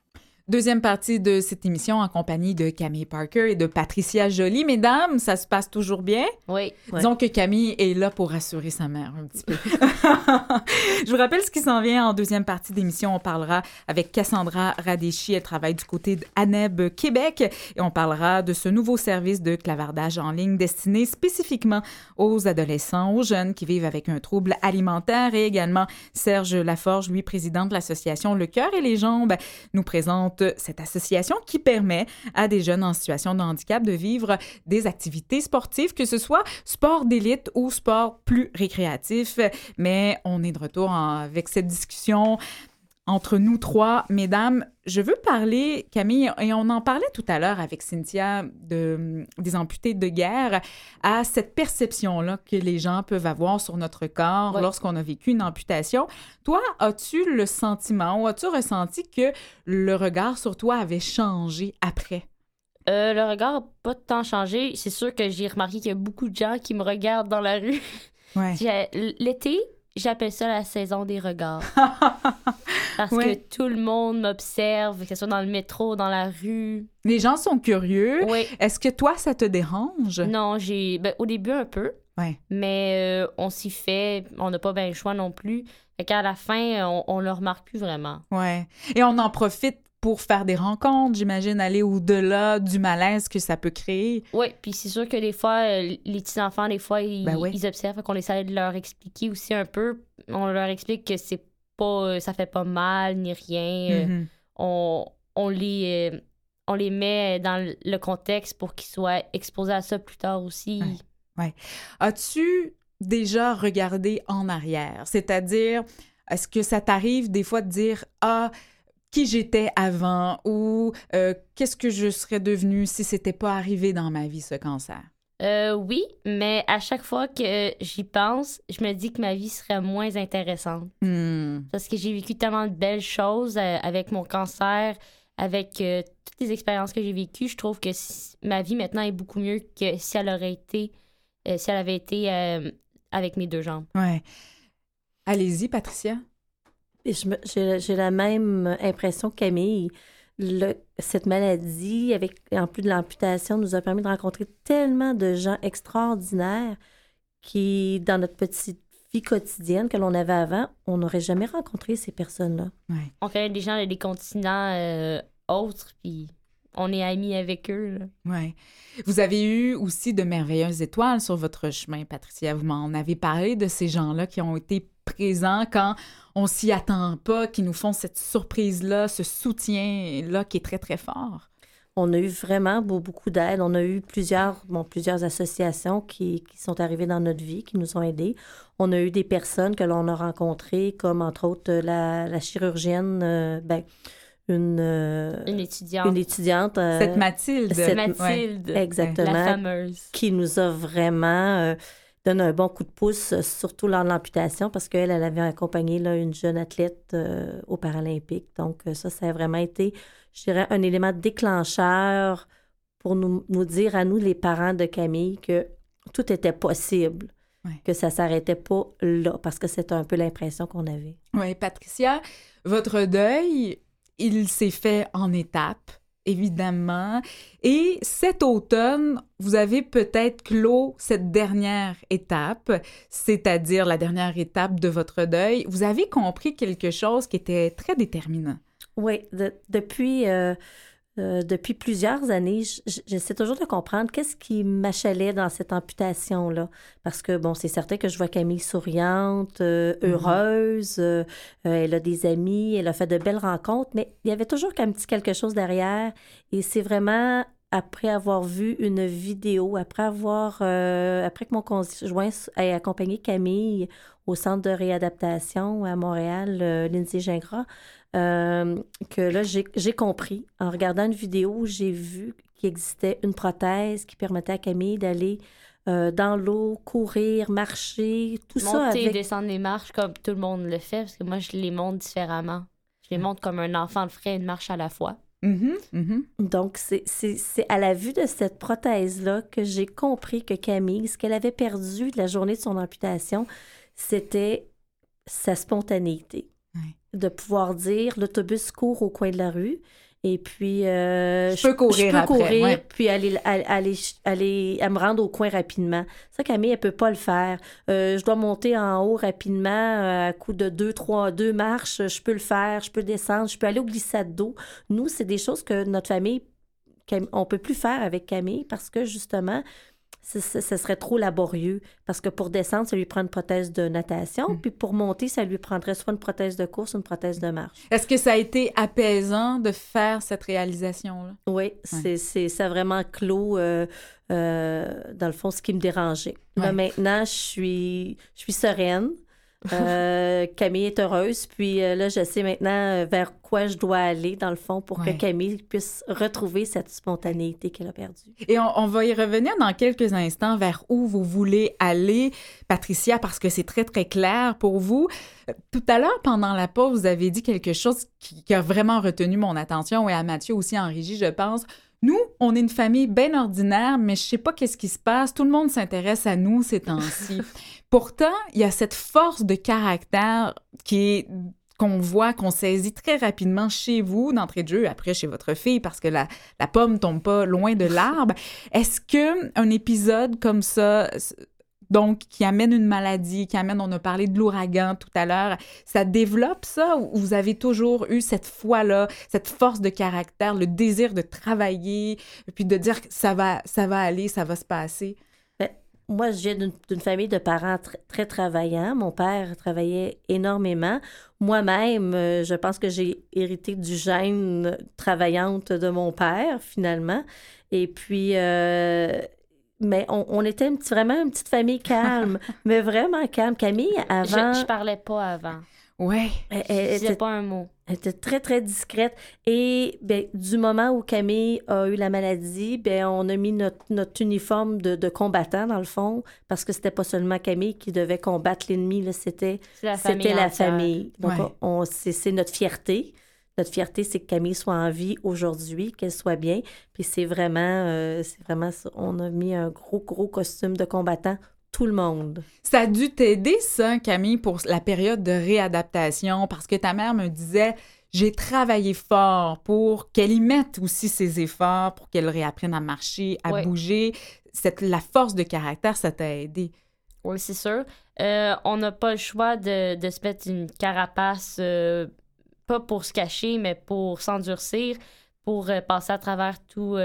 Deuxième partie de cette émission en compagnie de Camille Parker et de Patricia Joly. Mesdames, ça se passe toujours bien? Oui. Disons que Camille est là pour rassurer sa mère un petit peu. Je vous rappelle ce qui s'en vient en deuxième partie d'émission. On parlera avec Cassandra Radéchi. Elle travaille du côté d'ANEB Québec et on parlera de ce nouveau service de clavardage en ligne destiné spécifiquement aux adolescents, aux jeunes qui vivent avec un trouble alimentaire et également Serge Laforge, lui, président de l'association Le Cœur et les Jambes, nous présente cette association qui permet à des jeunes en situation de handicap de vivre des activités sportives, que ce soit sport d'élite ou sport plus récréatif. Mais on est de retour avec cette discussion entre nous trois, mesdames. Je veux parler, Camille, et on en parlait tout à l'heure avec Cynthia de, des amputés de guerre, à cette perception-là que les gens peuvent avoir sur notre corps lorsqu'on a vécu une amputation. Toi, as-tu le sentiment ou as-tu ressenti que le regard sur toi avait changé après? Euh, le regard n'a pas tant changé. C'est sûr que j'ai remarqué qu'il y a beaucoup de gens qui me regardent dans la rue. Ouais. L'été, j'appelle ça la saison des regards. Parce Ouais. que tout le monde m'observe, que ce soit dans le métro, dans la rue. Les gens sont curieux. Oui. Est-ce que toi, ça te dérange? Non, j'ai. Ben, au début, un peu. Ouais. Mais euh, on s'y fait. On n'a pas bien le choix non plus. Fait qu'à la fin, on, on le remarque plus vraiment. Ouais. Et on en profite pour faire des rencontres, j'imagine, aller au-delà du malaise que ça peut créer. Oui, puis c'est sûr que des fois, euh, les petits-enfants, des fois, ils, Ben oui. ils observent, qu'on essaie de leur expliquer aussi un peu. On leur explique que c'est pas, euh, ça fait pas mal ni rien. Euh, Mhm. on, on les, on les met dans le- contexte pour qu'ils soient exposés à ça plus tard aussi. Ouais. As-tu déjà regardé en arrière? C'est-à-dire, est-ce que ça t'arrive des fois de dire Ah, qui j'étais avant ou euh, qu'est-ce que je serais devenue si c'était pas arrivé dans ma vie, ce cancer? Euh, oui, mais à chaque fois que j'y pense, je me dis que ma vie serait moins intéressante. Hmm. Parce que j'ai vécu tellement de belles choses euh, avec mon cancer, avec euh, toutes les expériences que j'ai vécues. Je trouve que si- ma vie maintenant est beaucoup mieux que si elle aurait été, euh, si elle avait été avec mes deux jambes. Ouais. Allez-y, Patricia. J'ai j'ai la même impression que Camille. Le- cette maladie, avec en plus de l'amputation, nous a permis de rencontrer tellement de gens extraordinaires qui, dans notre petite vie quotidienne que l'on avait avant, on n'aurait jamais rencontré ces personnes-là. Ouais. On connaît des gens des continents euh, autres, puis on est amis avec eux. là. Ouais. Vous avez eu aussi de merveilleuses étoiles sur votre chemin, Patricia. Vous m'en avez parlé de ces gens-là qui ont été présents quand on s'y attend pas, qui nous font cette surprise-là, ce soutien-là qui est très, très fort. On a eu vraiment beau- beaucoup d'aide. On a eu plusieurs, bon, plusieurs associations qui, qui sont arrivées dans notre vie, qui nous ont aidés. On a eu des personnes que l'on a rencontrées, comme entre autres euh, la, la chirurgienne, euh, ben, une, euh, Une étudiante. une étudiante. euh, Cette Mathilde. cette ouais. Mathilde. Exactement. La fameuse. qui nous a vraiment donné un bon coup de pouce, euh, surtout lors de l'amputation, parce qu'elle, elle avait accompagné là, une jeune athlète euh, aux Paralympiques. Donc, euh, ça, ça a vraiment été, je dirais, un élément déclencheur pour nous, nous dire à nous, les parents de Camille, que tout était possible, Ouais. que ça s'arrêtait pas là, parce que c'était un peu l'impression qu'on avait. Oui, Patricia, votre deuil, il s'est fait en étapes, évidemment. Et cet automne, vous avez peut-être clos cette dernière étape, c'est-à-dire la dernière étape de votre deuil. Vous avez compris quelque chose qui était très déterminant. Oui, de- depuis, euh, euh, depuis plusieurs années, j'essaie toujours de comprendre qu'est-ce qui m'achalait dans cette amputation-là. Parce que, bon, c'est certain que je vois Camille souriante, euh, heureuse, euh, elle a des amis, elle a fait de belles rencontres, mais il y avait toujours un petit quelque chose derrière. Et c'est vraiment après avoir vu une vidéo, après avoir, après que mon conjoint ait accompagné Camille au centre de réadaptation à Montréal, Lindsay Gingras, euh, que là, j'ai compris. En regardant une vidéo, j'ai vu qu'il existait une prothèse qui permettait à Camille d'aller euh, dans l'eau, courir, marcher, tout ça Monter et avec... descendre les marches comme tout le monde le fait, parce que moi, je les monte différemment. Je les monte comme un enfant le ferait une marche à la fois. Mhm, mhm. Donc, c'est- c'est c'est à la vue de cette prothèse-là que j'ai compris que Camille, ce qu'elle avait perdu de la journée de son amputation, c'était sa spontanéité. De pouvoir dire, l'autobus court au coin de la rue, et puis... euh, Je peux courir peux après, courir, ouais. puis aller, aller, aller, aller- à me rendre au coin rapidement. Ça, Camille, elle peut pas le faire. Euh, je dois monter en haut rapidement euh, à coup de deux, trois, deux marches. Je peux le faire, je peux descendre, je peux aller au glissade d'eau. Nous, c'est des choses que notre famille, on peut plus faire avec Camille parce que justement, ce, serait trop laborieux. Parce que pour descendre, ça lui prend une prothèse de natation, Mm. puis pour monter, ça lui prendrait soit une prothèse de course ou une prothèse de marche. Est-ce que ça a été apaisant de faire cette réalisation-là? Oui, c'est, c'est, ça a vraiment clos, euh, euh, dans le fond, ce qui me dérangeait. Là, Ouais. maintenant, je suis, je suis sereine. Euh, Camille est heureuse. Puis euh, là, je sais maintenant euh, vers quoi je dois aller, dans le fond, pour Ouais. que Camille puisse retrouver cette spontanéité qu'elle a perdue. Et on, on va y revenir dans quelques instants vers où vous voulez aller, Patricia, parce que c'est très, très clair pour vous. Tout à l'heure, pendant la pause, vous avez dit quelque chose qui, qui a vraiment retenu mon attention et à Mathieu aussi en régie, je pense. Nous, on est une famille bien ordinaire, mais je sais pas qu'est-ce qui se passe. Tout le monde s'intéresse à nous ces temps-ci. Pourtant, il y a cette force de caractère qui est qu'on voit, qu'on saisit très rapidement chez vous, d'entrée de jeu, après chez votre fille, parce que la, la pomme tombe pas loin de l'arbre. Est-ce que un épisode comme ça, donc qui amène une maladie, qui amène, on a parlé de l'ouragan tout à l'heure, ça développe ça ou vous avez toujours eu cette foi-là, cette force de caractère, le désir de travailler, puis de dire que ça va, ça va aller, ça va se passer? Moi, je viens d'une famille de parents très travaillants. Mon père travaillait énormément. Moi-même, euh, je pense que j'ai hérité du gène travaillante de mon père, finalement. Et puis, euh, mais on, était vraiment une petite famille calme, mais vraiment calme. Camille, avant... Je, je parlais pas avant. Ouais. Elle, disait pas un mot. Elle était très, très discrète. Et ben, du moment où Camille a eu la maladie, ben, on a mis notre, notre uniforme de, de, combattant, dans le fond, parce que c'était pas seulement Camille qui devait combattre l'ennemi, c'était la famille. La famille. Donc, on, c'est notre fierté. Notre fierté, c'est que Camille soit en vie aujourd'hui, qu'elle soit bien. Puis c'est vraiment, euh, c'est vraiment, on a mis un gros, gros costume de combattant tout le monde. Ça a dû t'aider, ça, Camille, pour la période de réadaptation, parce que ta mère me disait, j'ai travaillé fort pour qu'elle y mette aussi ses efforts, pour qu'elle réapprenne à marcher, à bouger. Cette, la force de caractère, ça t'a aidé. Oui, c'est sûr. Euh, on n'a pas le choix de, de, se mettre une carapace, euh, pas pour se cacher, mais pour s'endurcir, pour euh, passer à travers tout,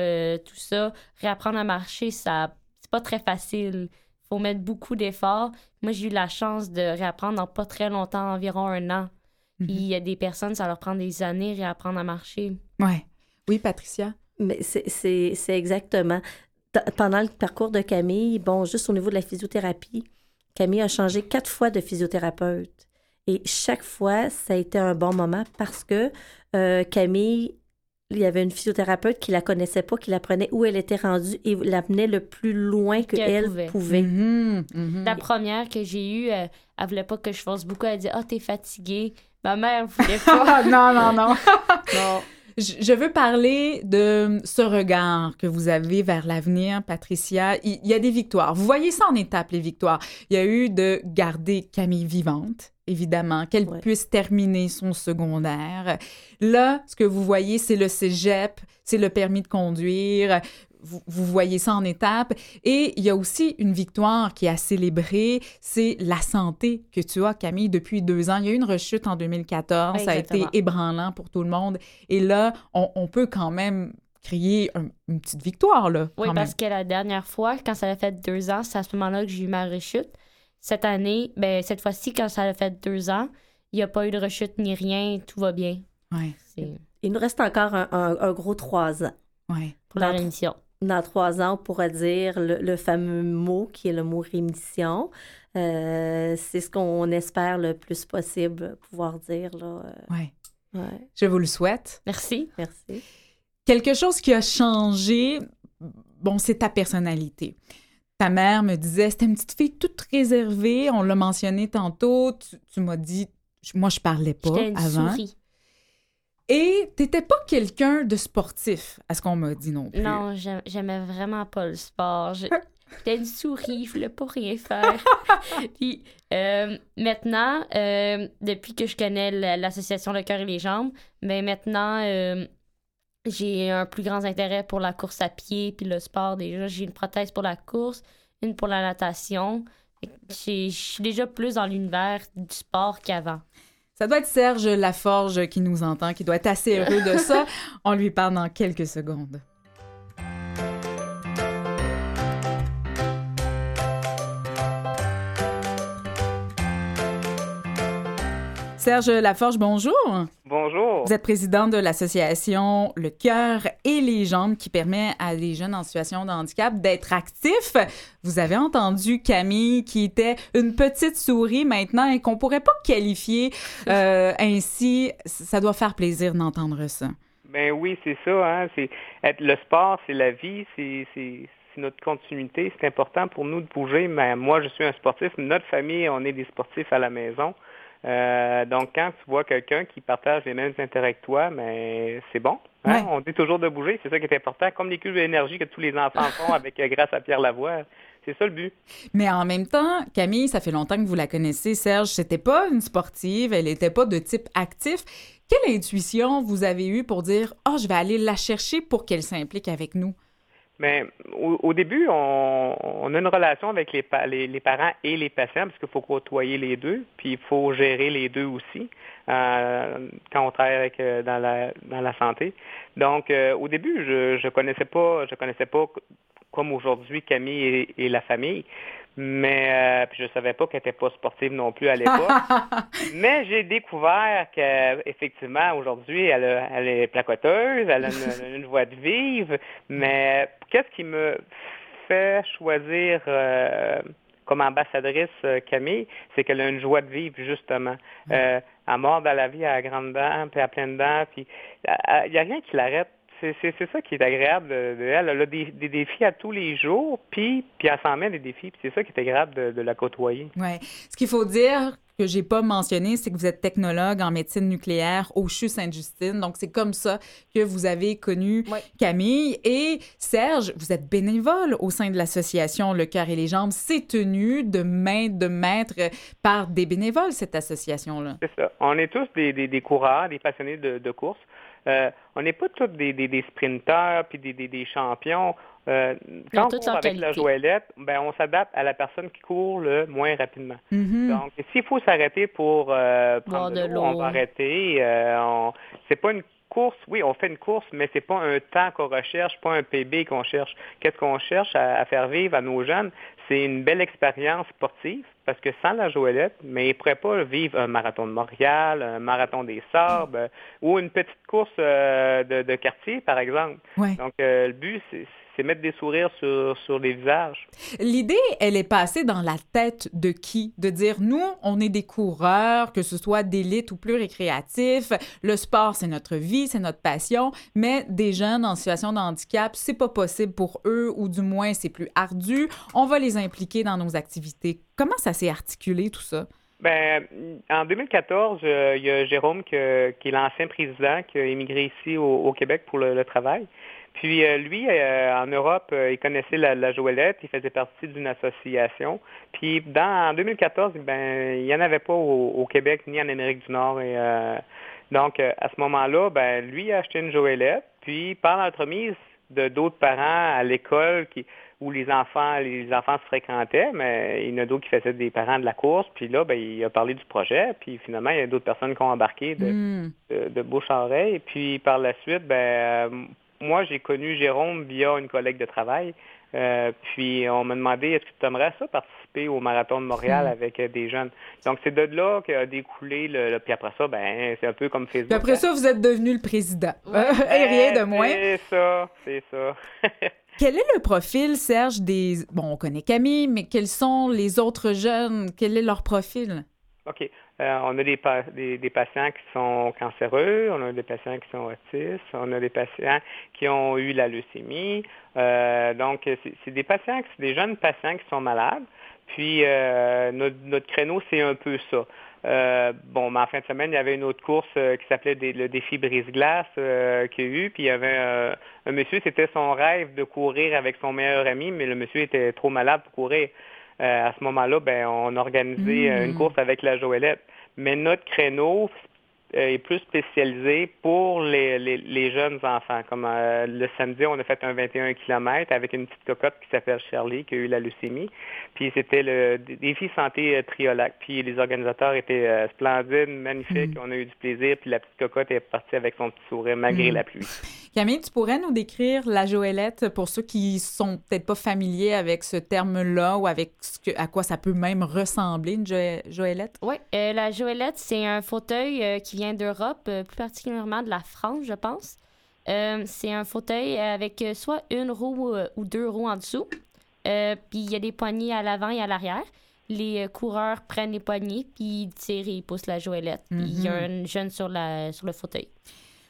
tout ça. Réapprendre à marcher, ça c'est pas très facile faut mettre beaucoup d'efforts. Moi, j'ai eu la chance de réapprendre dans pas très longtemps, environ un an. Mhm. il y a des personnes, ça leur prend des années de réapprendre à marcher. Ouais. Oui, Patricia? Mais c'est exactement. Pendant le parcours de Camille, bon, juste au niveau de la physiothérapie, Camille a changé quatre fois de physiothérapeute. Et chaque fois, ça a été un bon moment parce que euh, Camille il y avait une physiothérapeute qui la connaissait pas, qui la prenait où elle était rendue et l'amenait le plus loin qu'elle pouvait. Mm-hmm, mm-hmm. La première que j'ai eue, elle, euh, elle voulait pas que je fasse beaucoup. Elle dit Ah, oh, t'es fatiguée. Ma mère voulait pas. non, non, non. non. Je veux parler de ce regard que vous avez vers l'avenir, Patricia. Il y a des victoires. Vous voyez ça en étapes, les victoires. Il y a eu de garder Camille vivante, évidemment, qu'elle puisse terminer son secondaire. Là, ce que vous voyez, c'est le cégep, c'est le permis de conduire vous, voyez ça en étapes. Et il y a aussi une victoire qui est à célébrer, c'est la santé que tu as, Camille, depuis deux ans. Il y a eu une rechute en 2014, ça a été ébranlant pour tout le monde. Et là, on, peut quand même crier une petite victoire, là. Oui, parce que la dernière fois, quand ça a fait deux ans, c'est à ce moment-là que j'ai eu ma rechute. Cette année, ben, cette fois-ci, quand ça a fait deux ans, il n'y a pas eu de rechute ni rien, tout va bien. Ouais. Il nous reste encore un, gros trois ans. Ouais. Pour la rémission dans trois ans, on pourra dire le, fameux mot qui est le mot rémission. Euh, c'est ce qu'on espère le plus possible pouvoir dire. Là. Euh, oui. Ouais. Je vous le souhaite. Merci. Merci. Quelque chose qui a changé, bon, c'est ta personnalité. Ta mère me disait, c'était une petite fille toute réservée, on l'a mentionné tantôt, tu, m'as dit, moi je parlais pas une avant. Souris. Et t'étais pas quelqu'un de sportif, à ce qu'on m'a dit non plus. Non, j'aimais vraiment pas le sport. J'étais une souris, je voulais pas rien faire. Puis euh, maintenant, euh, depuis que je connais l'association Le cœur et les jambes, mais ben maintenant, euh, j'ai un plus grand intérêt pour la course à pied puis le sport. Déjà, j'ai une prothèse pour la course, une pour la natation. Je suis déjà plus dans l'univers du sport qu'avant. Ça doit être Serge Laforge qui nous entend, qui doit être assez heureux de ça. On lui parle dans quelques secondes. Serge Laforge, bonjour. Bonjour. Vous êtes président de l'association Le Cœur et les Jambes qui permet à des jeunes en situation de handicap d'être actifs. Vous avez entendu Camille qui était une petite souris maintenant et qu'on pourrait pas qualifier euh, ainsi. Ça doit faire plaisir d'entendre ça. Ben oui, c'est ça. Hein? C'est être le sport, c'est la vie, c'est notre continuité. C'est important pour nous de bouger. Mais moi, je suis un sportif. Notre famille, on est des sportifs à la maison. Euh, donc, quand tu vois quelqu'un qui partage les mêmes intérêts que toi, mais c'est bon. Hein? On dit toujours de bouger, c'est ça qui est important. Comme les cubes d'énergie que tous les enfants font avec euh, grâce à Pierre Lavoie. C'est ça le but. Mais en même temps, Camille, ça fait longtemps que vous la connaissez. Serge, c'était pas une sportive, elle n'était pas de type actif. Quelle intuition vous avez eue pour dire Oh, je vais aller la chercher pour qu'elle s'implique avec nous? Mais au, début, on, a une relation avec les, les, parents et les patients parce qu'il faut côtoyer les deux, puis il faut gérer les deux aussi euh, quand on travaille avec, euh, dans, la, dans la santé. Donc, euh, au début, je ne connaissais pas, je connaissais pas comme aujourd'hui Camille et, la famille. Mais euh, puis je savais pas qu'elle n'était pas sportive non plus à l'époque. mais j'ai découvert qu'effectivement, aujourd'hui, elle, elle, est placoteuse, elle a une, voix de vive. Mais qu'est-ce qui me fait choisir euh, comme ambassadrice euh, Camille, c'est qu'elle a une joie de vivre, justement. Euh, elle mord dans la vie à grande dents, puis à pleine puis il n'y a rien qui l'arrête c'est ça qui est agréable de, elle. Elle a des, défis à tous les jours, puis, puis elle s'en met des défis. c'est ça qui est agréable de, la côtoyer. Oui. Ce qu'il faut dire que j'ai pas mentionné, c'est que vous êtes technologue en médecine nucléaire au CHU Sainte-Justine. Donc, c'est comme ça que vous avez connu Camille. Et Serge, vous êtes bénévole au sein de l'association Le Cœur et les Jambes. C'est tenu de main de maître par des bénévoles, cette association-là. C'est ça. On est tous des, des, coureurs, des passionnés de, de course. Euh, on n'est pas tous des, des, des sprinteurs puis des, des, des champions. Euh, quand on court avec la joëlette, ben, on s'adapte à la personne qui court le moins rapidement. Mm-hmm. Donc, s'il faut s'arrêter pour euh, prendre de l'eau, on va arrêter. Euh, c'est pas une course, oui, on fait une course, mais c'est pas un temps qu'on recherche, pas un PB qu'on cherche. Qu'est-ce qu'on cherche à, faire vivre à nos jeunes? C'est une belle expérience sportive, parce que sans la Joëlette, mais ils ne pourraient pas vivre un marathon de Montréal, un marathon des Sables, ou une petite course euh, de, quartier, par exemple. Donc, euh, le but, c'est c'est mettre des sourires sur, sur les visages. L'idée, elle est passée dans la tête de qui? De dire, nous, on est des coureurs, que ce soit d'élite ou plus récréatif. Le sport, c'est notre vie, c'est notre passion, mais des jeunes en situation de handicap, c'est pas possible pour eux, ou du moins, c'est plus ardu. On va les impliquer dans nos activités. Comment ça s'est articulé, tout ça? Ben, en 2014, euh, il y a Jérôme qui est l'ancien président qui a émigré ici au, Québec pour le travail. Puis euh, lui, euh, en Europe, euh, il connaissait la, la, Joëlette, il faisait partie d'une association. Puis dans, en 2014, ben, il n'y en avait pas au, Québec ni en Amérique du Nord. Et, donc, à ce moment-là, ben, lui a acheté une Joëlette. Puis par l'entremise de d'autres parents à l'école qui où les enfants les enfants se fréquentaient, mais il y en a d'autres qui faisaient des parents de la course. Puis là, ben, il a parlé du projet. Puis finalement, il y a d'autres personnes qui ont embarqué de, hmm. de, bouche à oreille. Puis par la suite, ben, moi, j'ai connu Jérôme via une collègue de travail. Euh, puis on m'a demandé est-ce que tu aimerais ça participer au marathon de Montréal hmm. avec euh, des jeunes? Donc c'est de là qu'a découlé le, puis après ça ben c'est un peu comme Facebook. Puis après ça vous êtes devenu le président. Et rien de moins. C'est ça, c'est ça. Quel est le profil Serge des bon on connaît Camille mais quels sont les autres jeunes? Quel est leur profil? OK. Euh, on a des, des, patients qui sont cancéreux, on a des patients qui sont autistes, on a des patients qui ont eu la leucémie. Euh, donc, c'est des patients, des jeunes patients qui sont malades. Puis, euh, notre, créneau, c'est un peu ça. bon, mais en fin de semaine, il y avait une autre course qui s'appelait le défi brise-glace qu'il y a eu. Puis il y avait un monsieur, c'était son rêve de courir avec son meilleur ami, mais le monsieur était trop malade pour courir. Euh, à ce moment-là, ben, on a organisé euh, une course avec la Joëlette. Mais notre créneau est plus spécialisé pour les, les, jeunes enfants. Comme le samedi, on a fait un 21 km avec une petite cocotte qui s'appelle Shirley, qui a eu la leucémie. Puis c'était le défi santé triolac. Puis les organisateurs étaient splendides, magnifiques. Hmm. On a eu du plaisir. Puis la petite cocotte est partie avec son petit sourire malgré hmm. la pluie. Camille, tu pourrais nous décrire la Joëlette pour ceux qui sont peut-être pas familiers avec ce terme-là ou avec ce que, à quoi ça peut même ressembler, une Joëlette? Oui, euh, la Joëlette, c'est un fauteuil euh, qui vient d'Europe, euh, plus particulièrement de la France, je pense. c'est un fauteuil avec soit une roue ou deux roues en dessous. puis il y a des poignées à l'avant et à l'arrière. Les coureurs prennent les poignées, puis ils tirent et ils poussent la Joëlette. Puis il y a mm-hmm. un jeune sur, la, sur le fauteuil.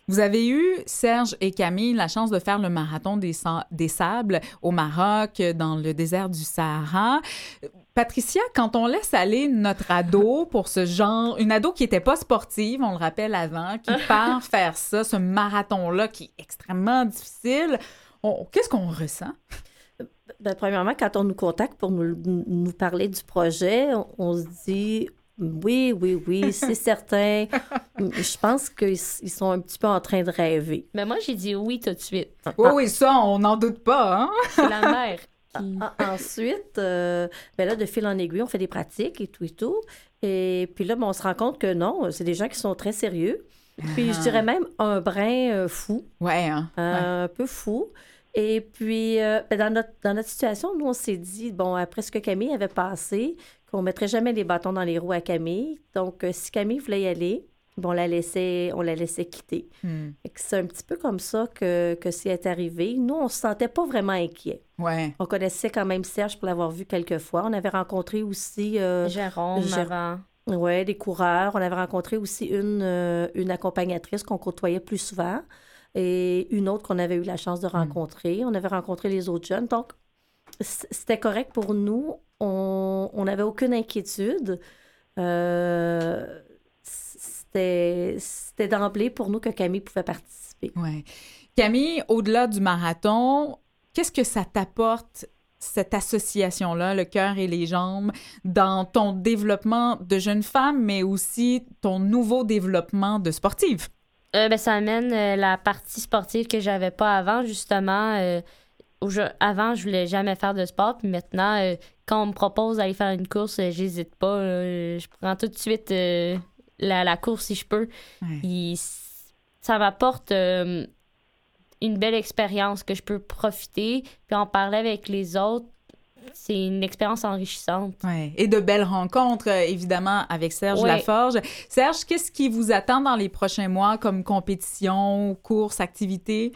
Vous avez eu, Serge et Camille, la chance de faire le marathon des, des sables au Maroc, dans le désert du Sahara. Patricia, quand on laisse aller notre ado pour ce genre, une ado qui n'était pas sportive, on le rappelle avant, qui part faire ça, ce marathon-là qui est extrêmement difficile, qu'est-ce qu'on ressent? Ben, premièrement, quand on nous contacte pour nous, nous parler du projet, on, se dit oui, oui, oui, c'est certain. Je pense qu'ils sont un petit peu en train de rêver. Mais moi, j'ai dit oui tout de suite. Oui, oui, ça, on n'en doute pas. Hein? C'est la mère. Ensuite, euh, ben là, de fil en aiguille, on fait des pratiques et tout et tout. Et puis là, ben, on se rend compte que non, c'est des gens qui sont très sérieux. Puis je dirais même un brin euh, fou. Ouais, hein? Un peu fou. Et puis, euh, ben, dans, notre, dans notre situation, nous, on s'est dit, bon, après ce que Camille avait passé, qu'on ne mettrait jamais les bâtons dans les roues à Camille. Donc, si Camille voulait y aller, on la laissait, on la laissait quitter. Hmm. C'est un petit peu comme ça que, que c'est arrivé. Nous, on se sentait pas vraiment inquiets. Ouais. On connaissait quand même Serge pour l'avoir vu quelques fois. On avait rencontré aussi... Euh, Jérôme avant. Oui, des coureurs. On avait rencontré aussi une, euh, une accompagnatrice qu'on côtoyait plus souvent et une autre qu'on avait eu la chance de hmm. rencontrer. On avait rencontré les autres jeunes. Donc, c'était correct pour nous. On n'avait aucune inquiétude. Euh, c'était d'emblée pour nous que Camille pouvait participer. Ouais. Camille, au-delà du marathon, qu'est-ce que ça t'apporte cette association-là, le cœur et les jambes, dans ton développement de jeune femme, mais aussi ton nouveau développement de sportive? Euh, ben, ça amène euh, la partie sportive que j'avais pas avant, justement. Euh, avant, je voulais jamais faire de sport, puis maintenant, quand on me propose d'aller faire une course, j'hésite pas. je prends tout de suite la, course si je peux. ça m'apporte euh, une belle expérience que je peux profiter, puis en parler avec les autres. C'est une expérience enrichissante. Ouais. Et de belles rencontres, euh, évidemment, avec Serge Laforge. Serge, qu'est-ce qui vous attend dans les prochains mois comme compétition, course, activité?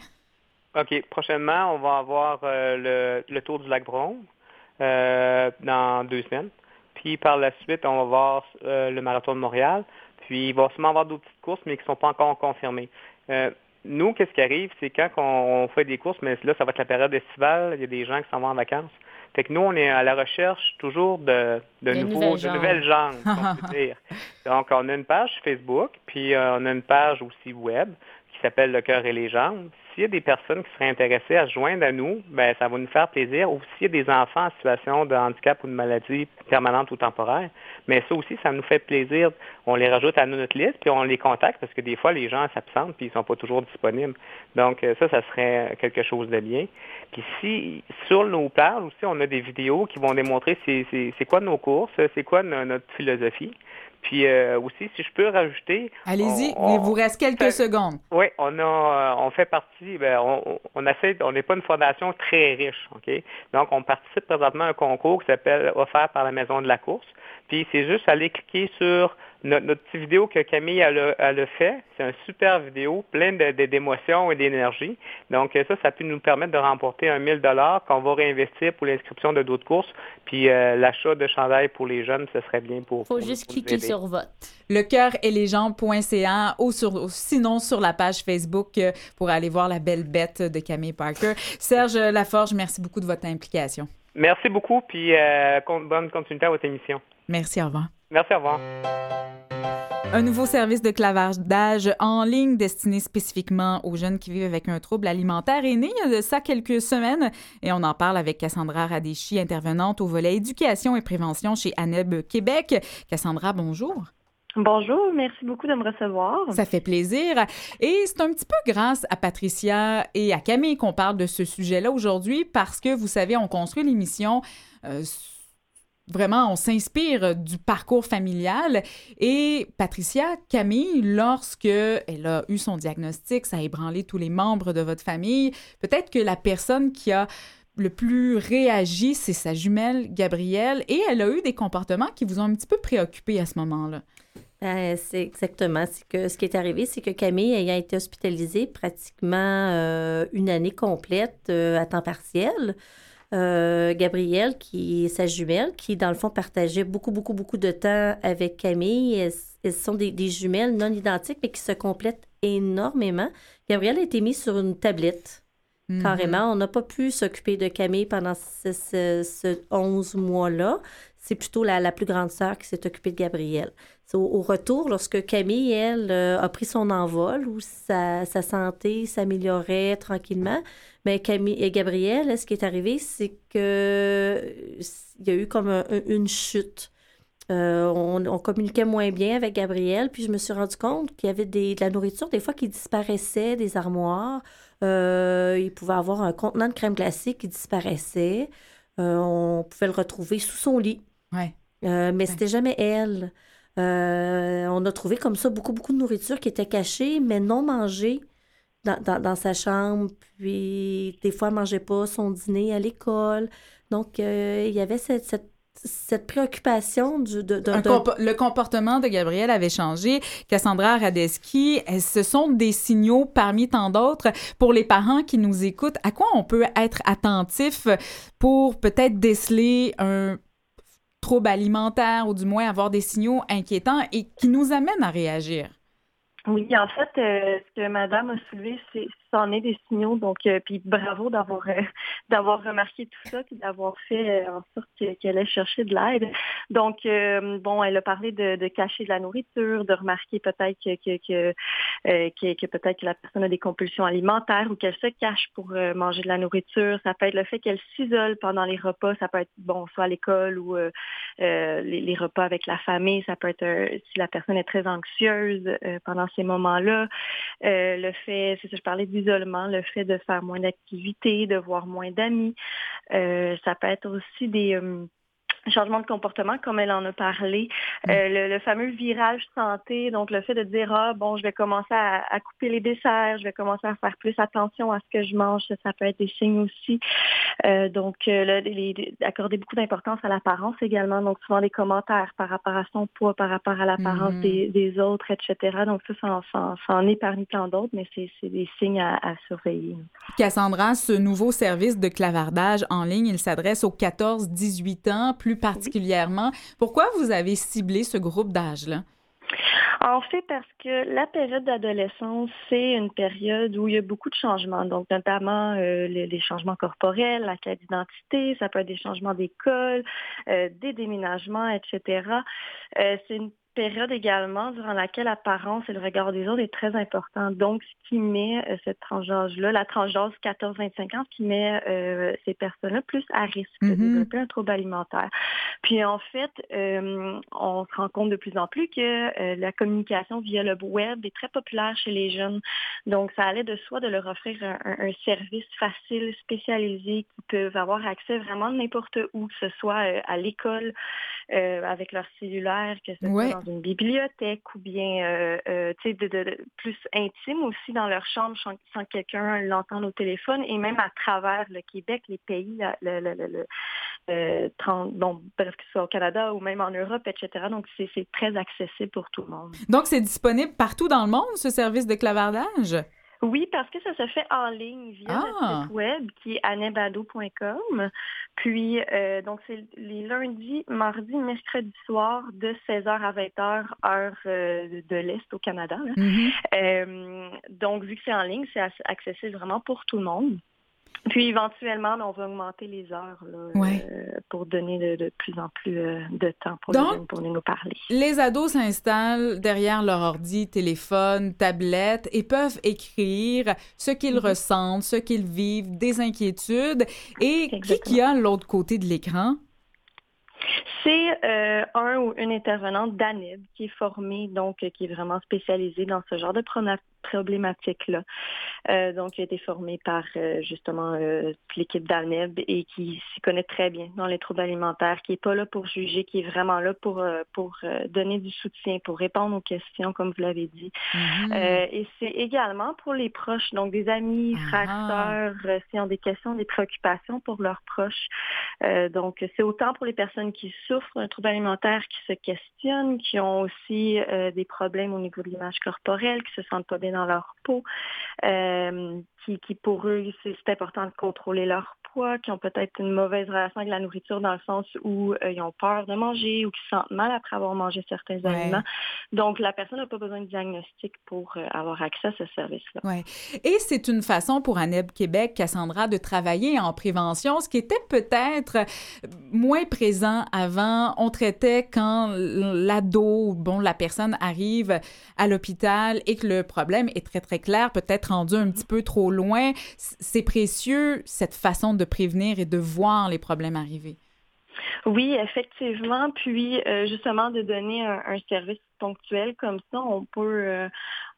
OK. Prochainement, on va avoir euh, le, Tour du Lac Bron dans deux semaines. Puis par la suite, on va voir le Marathon de Montréal. Puis il va sûrement avoir d'autres petites courses, mais qui ne sont pas encore confirmées. Euh, nous, qu'est-ce qui arrive, c'est quand on, fait des courses, mais là, ça va être la période estivale, il y a des gens qui s'en vont en vacances. Fait que nous, on est à la recherche toujours de, de, nouveaux, de nouvelles gens, on peut dire. Donc, on a une page Facebook, puis euh, on a une page aussi web s'appelle Le cœur et les jambes s'il y a des personnes qui seraient intéressées à se joindre à nous, ben, ça va nous faire plaisir. Ou s'il y a des enfants en situation de handicap ou de maladie permanente ou temporaire, mais ça aussi, ça nous fait plaisir. On les rajoute à notre liste, puis on les contacte parce que des fois, les gens s'absentent puis ils sont pas toujours disponibles. Donc, euh, ça, ça serait quelque chose de bien. Puis si, sur nos pages aussi, on a des vidéos qui vont démontrer c'est quoi nos courses, c'est quoi notre philosophie. Puis euh, aussi, si je peux rajouter. Allez-y, il vous reste quelques secondes. Oui, on a, euh, on fait partie, ben, on, on essaie, on n'est pas une fondation très riche, OK? Donc, on participe présentement à un concours qui s'appelle Offert par la Maison de la Course. Puis c'est juste aller cliquer sur notre, petite vidéo que Camille a le, fait. C'est un super vidéo, plein d'émotions et d'énergie. Donc ça, ça peut nous permettre de remporter un 1000 dollars qu'on va réinvestir pour l'inscription de d'autres courses. Puis euh, l'achat de chandail pour les jeunes, ce serait bien pour. Faut juste cliquer sur vote. Le cœur et les jambes.ca ou sur, sinon sur la page Facebook euh, pour aller voir la belle bête de Camille Parker. Serge Laforge, merci beaucoup de votre implication. Merci beaucoup, puis euh, bonne continuité à votre émission. Merci, au revoir. Merci, au revoir. Un nouveau service de clavardage en ligne destiné spécifiquement aux jeunes qui vivent avec un trouble alimentaire est né il y a de ça quelques semaines et on en parle avec Cassandra Radéchi, intervenante au volet éducation et prévention chez ANEB Québec. Cassandra, bonjour. Bonjour, merci beaucoup de me recevoir. Ça fait plaisir. Et c'est un petit peu grâce à Patricia et à Camille qu'on parle de ce sujet-là aujourd'hui parce que, vous savez, on construit l'émission euh, vraiment, on s'inspire du parcours familial. Et Patricia, Camille, lorsque elle a eu son diagnostic, ça a ébranlé tous les membres de votre famille. Peut-être que la personne qui a le plus réagi, c'est sa jumelle Gabrielle, et elle a eu des comportements qui vous ont un petit peu préoccupé à ce moment-là. Euh, c'est exactement. que ce qui est arrivé, c'est que Camille ayant été hospitalisée pratiquement euh, une année complète euh, à temps partiel, euh, Gabrielle, qui est sa jumelle, qui, dans le fond, partageait beaucoup, beaucoup, beaucoup de temps avec Camille. Elles, sont des, jumelles non identiques, mais qui se complètent énormément. Gabrielle a été mise sur une tablette. Mhm. carrément. On n'a pas pu s'occuper de Camille pendant ce, ce- ce 11 mois-là. C'est plutôt la, la plus grande sœur qui s'est occupée de Gabrielle. Au, retour, lorsque Camille, elle, euh, a pris son envol, où sa, sa santé s'améliorait tranquillement, mais Camille et Gabrielle, ce qui est arrivé, c'est que il y a eu comme un- un- une chute. Euh, on, communiquait moins bien avec Gabrielle, puis je me suis rendu compte qu'il y avait des, de la nourriture, des fois, qui disparaissait des armoires. Euh, il pouvait avoir un contenant de crème glacée qui disparaissait. On pouvait le retrouver sous son lit. Ouais. Euh, mais c'était jamais elle. Euh, on a trouvé comme ça beaucoup, beaucoup de nourriture qui était cachée, mais non mangée dans, dans- dans sa chambre. Puis, des fois, elle mangeait pas son dîner à l'école. Donc, euh, il y avait cette, cette, cette préoccupation du, de, de- le comportement de Gabrielle avait changé. Cassandra Radeski, eh, ce sont des signaux parmi tant d'autres pour les parents qui nous écoutent. À quoi on peut être attentif pour peut-être déceler un trouble alimentaire ou du moins avoir des signaux inquiétants et qui nous amènent à réagir? Oui, en fait, euh, ce que Madame a soulevé, c'est c'en est des signaux. Donc, euh, puis bravo d'avoir euh, d'avoir remarqué tout ça, puis d'avoir fait euh, en sorte que- qu'elle ait cherché de l'aide. Donc, bon, elle a parlé de, de cacher de la nourriture, de remarquer peut-être que que, que, que- que peut-être que la personne a des compulsions alimentaires ou qu'elle se cache pour manger de la nourriture. Ça peut être le fait qu'elle s'isole pendant les repas. Ça peut être bon, soit à l'école ou euh, les, repas avec la famille. Ça peut être si la personne est très anxieuse euh, pendant ces moments-là. Le fait, c'est ça, je parlais d'isolement, le fait de faire moins d'activités, de voir moins d'amis. Euh, ça peut être aussi des changements de comportement, comme elle en a parlé. Euh, le, le fameux virage santé, donc le fait de dire, ah, bon, je vais commencer à, à couper les desserts, je vais commencer à faire plus attention à ce que je mange, ça, ça peut être des signes aussi. Euh, donc, euh, le- les- accorder beaucoup d'importance à l'apparence également, donc souvent des commentaires par rapport à son poids, par rapport à l'apparence Mhm. des, des autres, etc. Donc ça, ça en, ça en- ça en est parmi tant d'autres, mais c'est c'est des signes à, à surveiller. Cassandra, ce nouveau service de clavardage en ligne, il s'adresse aux 14-18 ans plus particulièrement. Pourquoi vous avez ciblé ce groupe d'âge-là? En fait, parce que la période d'adolescence, c'est une période où il y a beaucoup de changements, donc notamment euh, les, les changements corporels, la quête d'identité, ça peut être des changements d'école, euh, des déménagements, etc. Euh, c'est une période également durant laquelle l'apparence et le regard des autres est très important. Donc, ce qui met euh, cette tranche d'âge-là, la tranche d'âge 14-25 ans, ce qui met euh, ces personnes-là plus à risque de Mhm. développer un trouble alimentaire. Puis en fait, euh, on se rend compte de plus en plus que euh, la communication via le web est très populaire chez les jeunes. Donc, ça allait de soi de leur offrir un, un- service facile, spécialisé, qui peuvent avoir accès vraiment n'importe où, que ce soit euh, à l'école, euh, avec leur cellulaire, que ce Ouais. soit dans une bibliothèque ou bien euh, euh, plus intime aussi dans leur chambre sans, sans que quelqu'un l'entende au téléphone et même à travers le Québec, les pays, la- le, le- le- le- 30 bon, bref, que ce soit au Canada ou même en Europe, etc. Donc, c'est très accessible pour tout le monde. Donc, c'est disponible partout dans le monde, ce service de clavardage? Oui, parce que ça se fait en ligne via Ah. notre site web qui est anebado.com. Puis, euh, donc, c'est les lundis, mardis, mercredis soir de 16h à 20h, heure euh, de l'Est au Canada. là. Mhm. Euh, donc, vu que c'est en ligne, c'est ac- accessible vraiment pour tout le monde. Puis éventuellement, ben, on va augmenter les heures là, Ouais. euh, pour donner de, de plus en plus euh, de temps pour Donc, les jeunes pour venir nous parler. Les ados s'installent derrière leur ordi, téléphone, tablette et peuvent écrire ce qu'ils Mhm. ressentent, ce qu'ils vivent, des inquiétudes. Et qui Exactement. qui a l'autre côté de l'écran? C'est euh, un ou une intervenante d'ANEB qui est formée, donc qui est vraiment spécialisée dans ce genre de problématiques-là. Euh, donc, a été formée par euh, justement euh, l'équipe d'ANEB et qui s'y connaît très bien dans les troubles alimentaires, qui n'est pas là pour juger, qui est vraiment là pour, euh, pour donner du soutien, pour répondre aux questions, comme vous l'avez dit. Mhm. Euh, et c'est également pour les proches, donc des amis, Ah. frères, sœurs, s'ils ont des questions, des préoccupations pour leurs proches. Donc, c'est autant pour les personnes qui souffrent d'un trouble alimentaire, qui se questionnent, qui ont aussi des problèmes au niveau de l'image corporelle, qui se sentent pas bien dans leur peau, qui, qui pour eux, c'est important de contrôler leur qui ont peut-être une mauvaise relation avec la nourriture dans le sens où euh, ils ont peur de manger ou qui se sentent mal après avoir mangé certains aliments. Donc, la personne n'a pas besoin de diagnostic pour euh, avoir accès à ce service-là. Ouais. Et c'est une façon pour ANEB Québec, Cassandra, de travailler en prévention, ce qui était peut-être moins présent avant. On traitait quand l'ado, bon, la personne arrive à l'hôpital et que le problème est très, très clair, peut-être rendu un petit peu trop loin. C'est précieux, cette façon de prévenir et de voir les problèmes arriver. Oui, effectivement. Puis, euh, justement, de donner un service ponctuel comme ça, on peut, euh,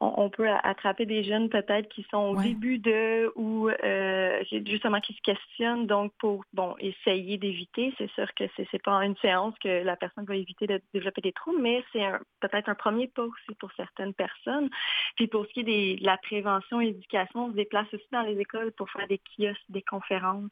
on, peut attraper des jeunes peut-être qui sont au début de ou euh, justement qui se questionnent. Donc, pour bon essayer d'éviter, c'est sûr que c'est, n'est pas une séance que la personne va éviter de développer des troubles, mais c'est peut-être un premier pas aussi pour certaines personnes. Puis pour ce qui est de la prévention et l'éducation, on se déplace aussi dans les écoles pour faire des kiosques, des conférences,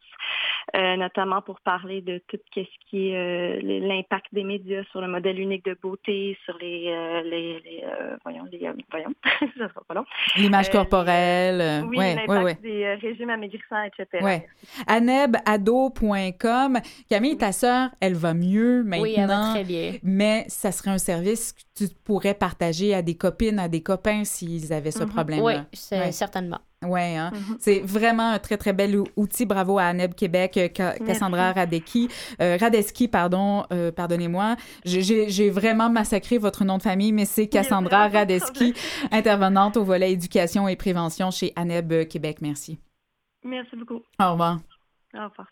euh, notamment pour parler de tout ce qui est l'impact des médias sur le modèle unique de beauté, sur les euh, les, les euh, voyons, les, euh, voyons, ça sera pas long. L'image corporelle. oui, ouais, des régimes amaigrissants, etc. Ouais. Anebado.com. Camille, ta sœur, elle va mieux maintenant. Oui, elle va très bien. Mais ça serait un service que tu pourrais partager à des copines, à des copains s'ils avaient ce mm-hmm. problème-là. Oui, certainement. Oui, hein? Mm-hmm. c'est vraiment un très, très bel outil. Bravo à Aneb Québec, euh, Cassandra Radecki, euh, Radeski, pardon, euh, pardonnez-moi. J'ai vraiment massacré votre nom de famille, mais c'est Cassandra Radeski, intervenante au volet éducation et prévention chez Aneb Québec. Merci. Merci beaucoup. Au revoir. Au revoir.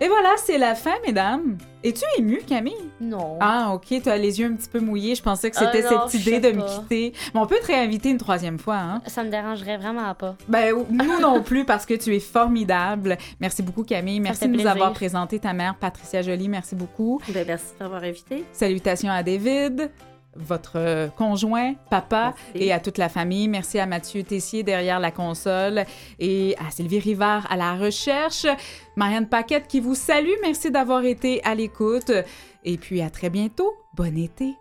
Et voilà, c'est la fin, mesdames. Es-tu émue, Camille? Non. Ah, OK, tu as les yeux un petit peu mouillés. Je pensais que c'était ah cette idée de me quitter. Mais on peut te réinviter une troisième fois, hein? Ça me dérangerait vraiment pas. Ben, nous non plus, parce que tu es formidable. Merci beaucoup, Camille. Merci de nous avoir présenté ta mère, Patricia Joly. Merci beaucoup. Ben, merci d'avoir invité. Salutations à David votre conjoint, papa et à toute la famille. Merci à Mathieu Tessier derrière la console et à Sylvie Rivard à la recherche. Marianne Paquette qui vous salue. Merci d'avoir été à l'écoute. Et puis à très bientôt. Bon été.